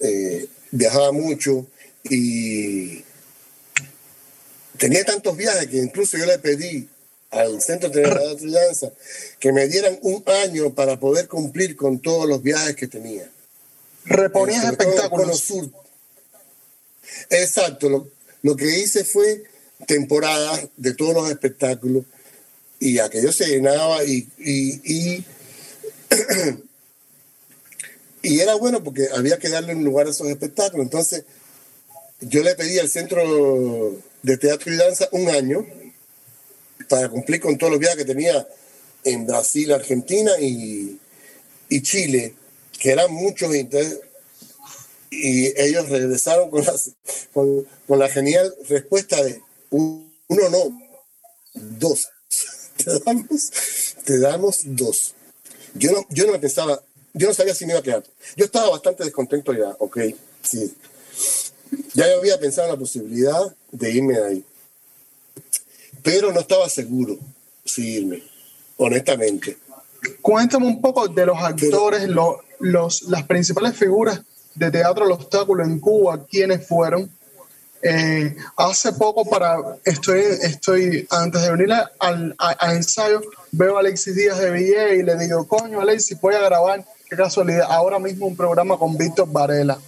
eh, viajaba mucho y tenía tantos viajes que incluso yo le pedí al Centro de Danza que me dieran un año para poder cumplir con todos los viajes que tenía. Reponías eh, espectáculos. Sur. Exacto, lo, lo, que hice fue temporadas de todos los espectáculos y aquello se llenaba y, y, y, y era bueno porque había que darle un lugar a esos espectáculos. Entonces, yo le pedí al Centro de Teatro y Danza un año para cumplir con todos los viajes que tenía en Brasil, Argentina y, y Chile, que eran muchos. y ellos regresaron con, con, con, la genial respuesta de uno no, dos. Te damos, te damos dos. Yo no, yo no me pensaba, yo no sabía si me iba a quedar. Yo estaba bastante descontento ya, ok, sí. Ya había pensado en la posibilidad de irme ahí. Pero no estaba seguro si irme, honestamente. Cuéntame un poco de los actores, los, las principales figuras de Teatro El Obstáculo en Cuba, quiénes fueron. Eh, hace poco, para estoy, estoy antes de venir al a, ensayo, veo a Alexis Díaz de Ville y le digo, coño, Alexis, voy a grabar, qué casualidad, ahora mismo un programa con Víctor Varela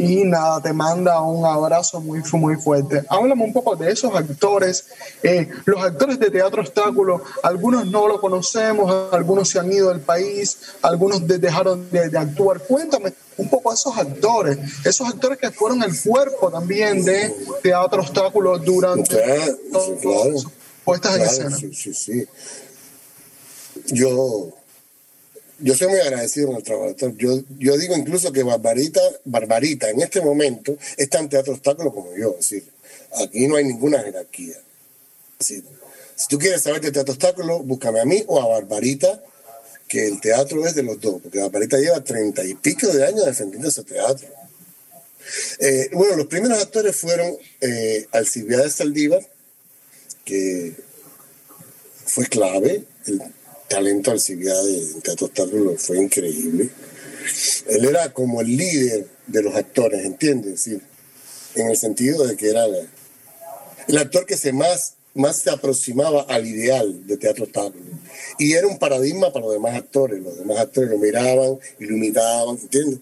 y nada, te manda un abrazo muy, muy fuerte. Háblame un poco de esos actores, eh, los actores de Teatro Obstáculo, algunos no lo conocemos, algunos se han ido del país, algunos dejaron de, actuar. Cuéntame un poco de esos actores, esos actores que fueron el cuerpo también de Teatro Obstáculo durante claro, claro, puestas en escena. Sí, sí, sí. Yo yo soy muy agradecido con el trabajo. Yo, yo digo incluso que Barbarita, Barbarita en este momento está en teatro obstáculo como yo. Es decir, aquí no hay ninguna jerarquía. si tú quieres saber de teatro obstáculo, búscame a mí o a Barbarita, que el teatro es de los dos, porque Barbarita lleva treinta y pico de años defendiendo ese teatro. Eh, bueno, los primeros actores fueron eh, Alcibiades Saldívar, que fue clave, talento Alcibiades de Teatro Obstáculo fue increíble. Él era como el líder de los actores, ¿entiendes? Sí, en el sentido de que era el actor que se más, más se aproximaba al ideal de Teatro Obstáculo. Y era un paradigma para los demás actores. Los demás actores lo miraban y lo imitaban, ¿entiendes?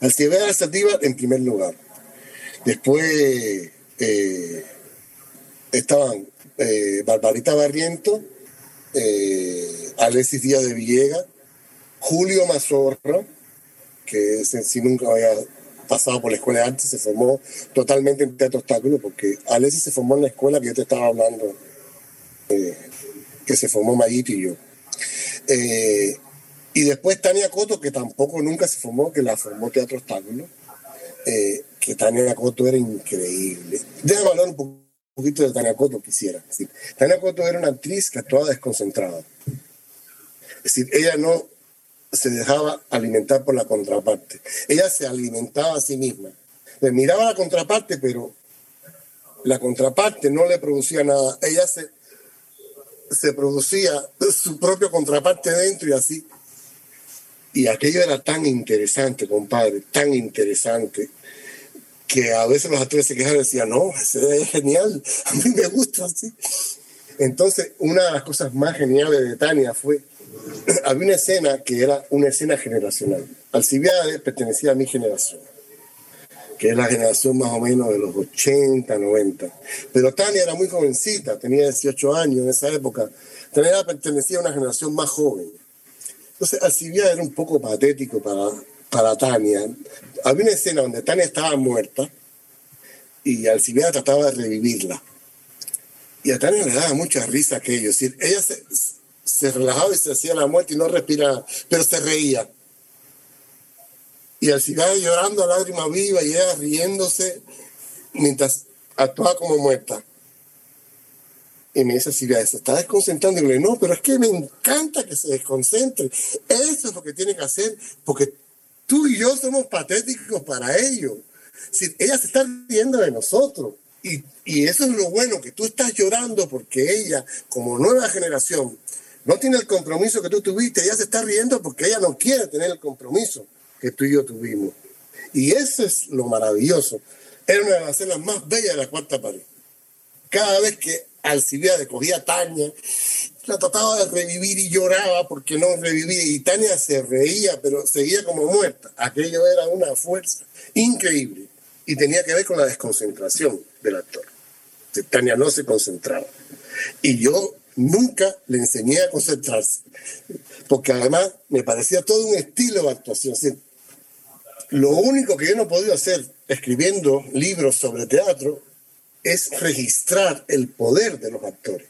Alcibiades Saldívar en primer lugar. Después eh, estaban eh, Barbarita Barriento, eh, Alexis Díaz de Villega, Julio Mazorra, que si nunca había pasado por la escuela de arte, se formó totalmente en teatro obstáculo, porque Alexis se formó en la escuela que yo te estaba hablando, eh, que se formó Mayito y yo. Eh, y después Tania Coto, que tampoco nunca se formó, que la formó Teatro Obstáculo, eh, que Tania Coto era increíble. Déjame hablar un poco poquito de Tania Coto quisiera. Coto era una actriz que actuaba desconcentrada. Es decir, ella no se dejaba alimentar por la contraparte. Ella se alimentaba a sí misma. Le miraba la contraparte, pero la contraparte no le producía nada. Ella se se producía su propio contraparte dentro y así. Y aquello era tan interesante, compadre, tan interesante, que a veces los actores se quejaban y decían, no, es genial, a mí me gusta así. Entonces, una de las cosas más geniales de Tania fue, había una escena que era una escena generacional. Alcibiades pertenecía a mi generación, que es la generación más o menos de los 80, 90. Pero Tania era muy jovencita, tenía 18 años en esa época. Tania pertenecía a una generación más joven. Entonces, Alcibiades era un poco patético para, para Tania. Había una escena donde Tania estaba muerta y Alcibiades trataba de revivirla. Y a Tania le daba mucha risa aquello. Es decir, ella se, se relajaba y se hacía la muerte y no respiraba, pero se reía. Y Alcibiades llorando a lágrima viva y ella riéndose mientras actuaba como muerta. Y me dice Alcibiades, se está desconcentrando. Y le digo, no, pero es que me encanta que se desconcentre. Eso es lo que tiene que hacer, porque tú y yo somos patéticos para ello. Si ella se está riendo de nosotros. Y, y, eso es lo bueno, que tú estás llorando porque ella, como nueva generación, no tiene el compromiso que tú tuviste. Ella se está riendo porque ella no quiere tener el compromiso que tú y yo tuvimos. Y eso es lo maravilloso. Era una de las escenas más bellas de la cuarta pared. Cada vez que Alcibiades cogía a Tania, la trataba de revivir y lloraba porque no revivía. Y Tania se reía, pero seguía como muerta. Aquello era una fuerza increíble y tenía que ver con la desconcentración del actor. Tania no se concentraba. Y yo nunca le enseñé a concentrarse, porque además me parecía todo un estilo de actuación. lo único que yo no podido hacer escribiendo libros sobre teatro es registrar el poder de los actores.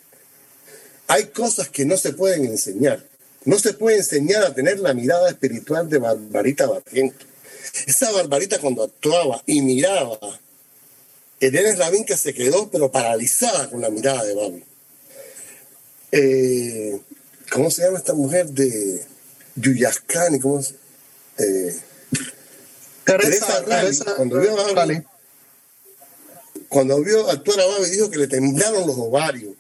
Hay cosas que no se pueden enseñar. No se puede enseñar a tener la mirada espiritual de Barbarita Barriento. Esa Barbarita cuando actuaba y miraba, la que se quedó pero paralizada con la mirada de Babi. Eh, ¿Cómo se llama esta mujer de Yuyascani? ¿Cómo se eh, Teresa, cuando vio a Babi, cuando vio actuar a Babi dijo que le temblaron los ovarios.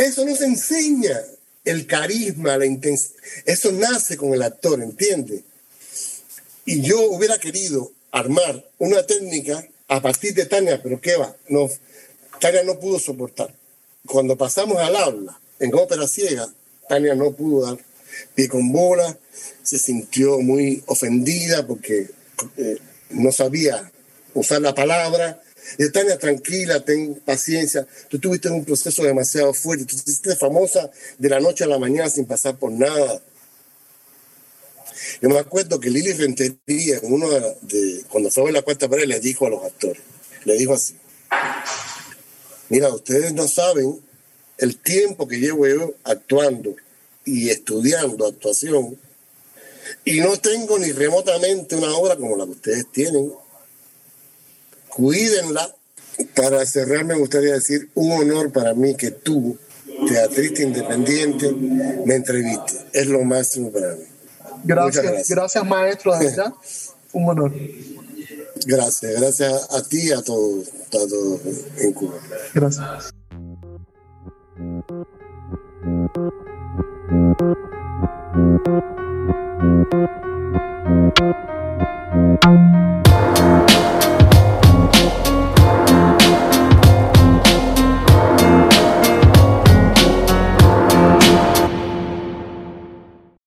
Eso no se enseña. El carisma, la intensidad, eso nace con el actor, ¿entiendes? Y yo hubiera querido armar una técnica a partir de Tania, pero ¿qué va? No, Tania no pudo soportar. Cuando pasamos al habla en ópera ciega, Tania no pudo dar pie con bola, se sintió muy ofendida porque eh, no sabía usar la palabra. Y Tania, tranquila, ten paciencia. Tú tuviste un proceso demasiado fuerte. Tú hiciste famosa de la noche a la mañana sin pasar por nada. Yo me acuerdo que Lili Rentería, uno de, cuando fue a la cuarta pared, le dijo a los actores, le dijo así, mira, ustedes no saben el tiempo que llevo yo actuando y estudiando actuación y no tengo ni remotamente una obra como la que ustedes tienen cuídenla. Para cerrar me gustaría decir un honor para mí que tú, teatrista independiente, me entreviste. Es lo máximo para mí. Gracias, gracias. maestro. Un honor. Gracias, gracias a ti y a todos, a en Cuba. Gracias.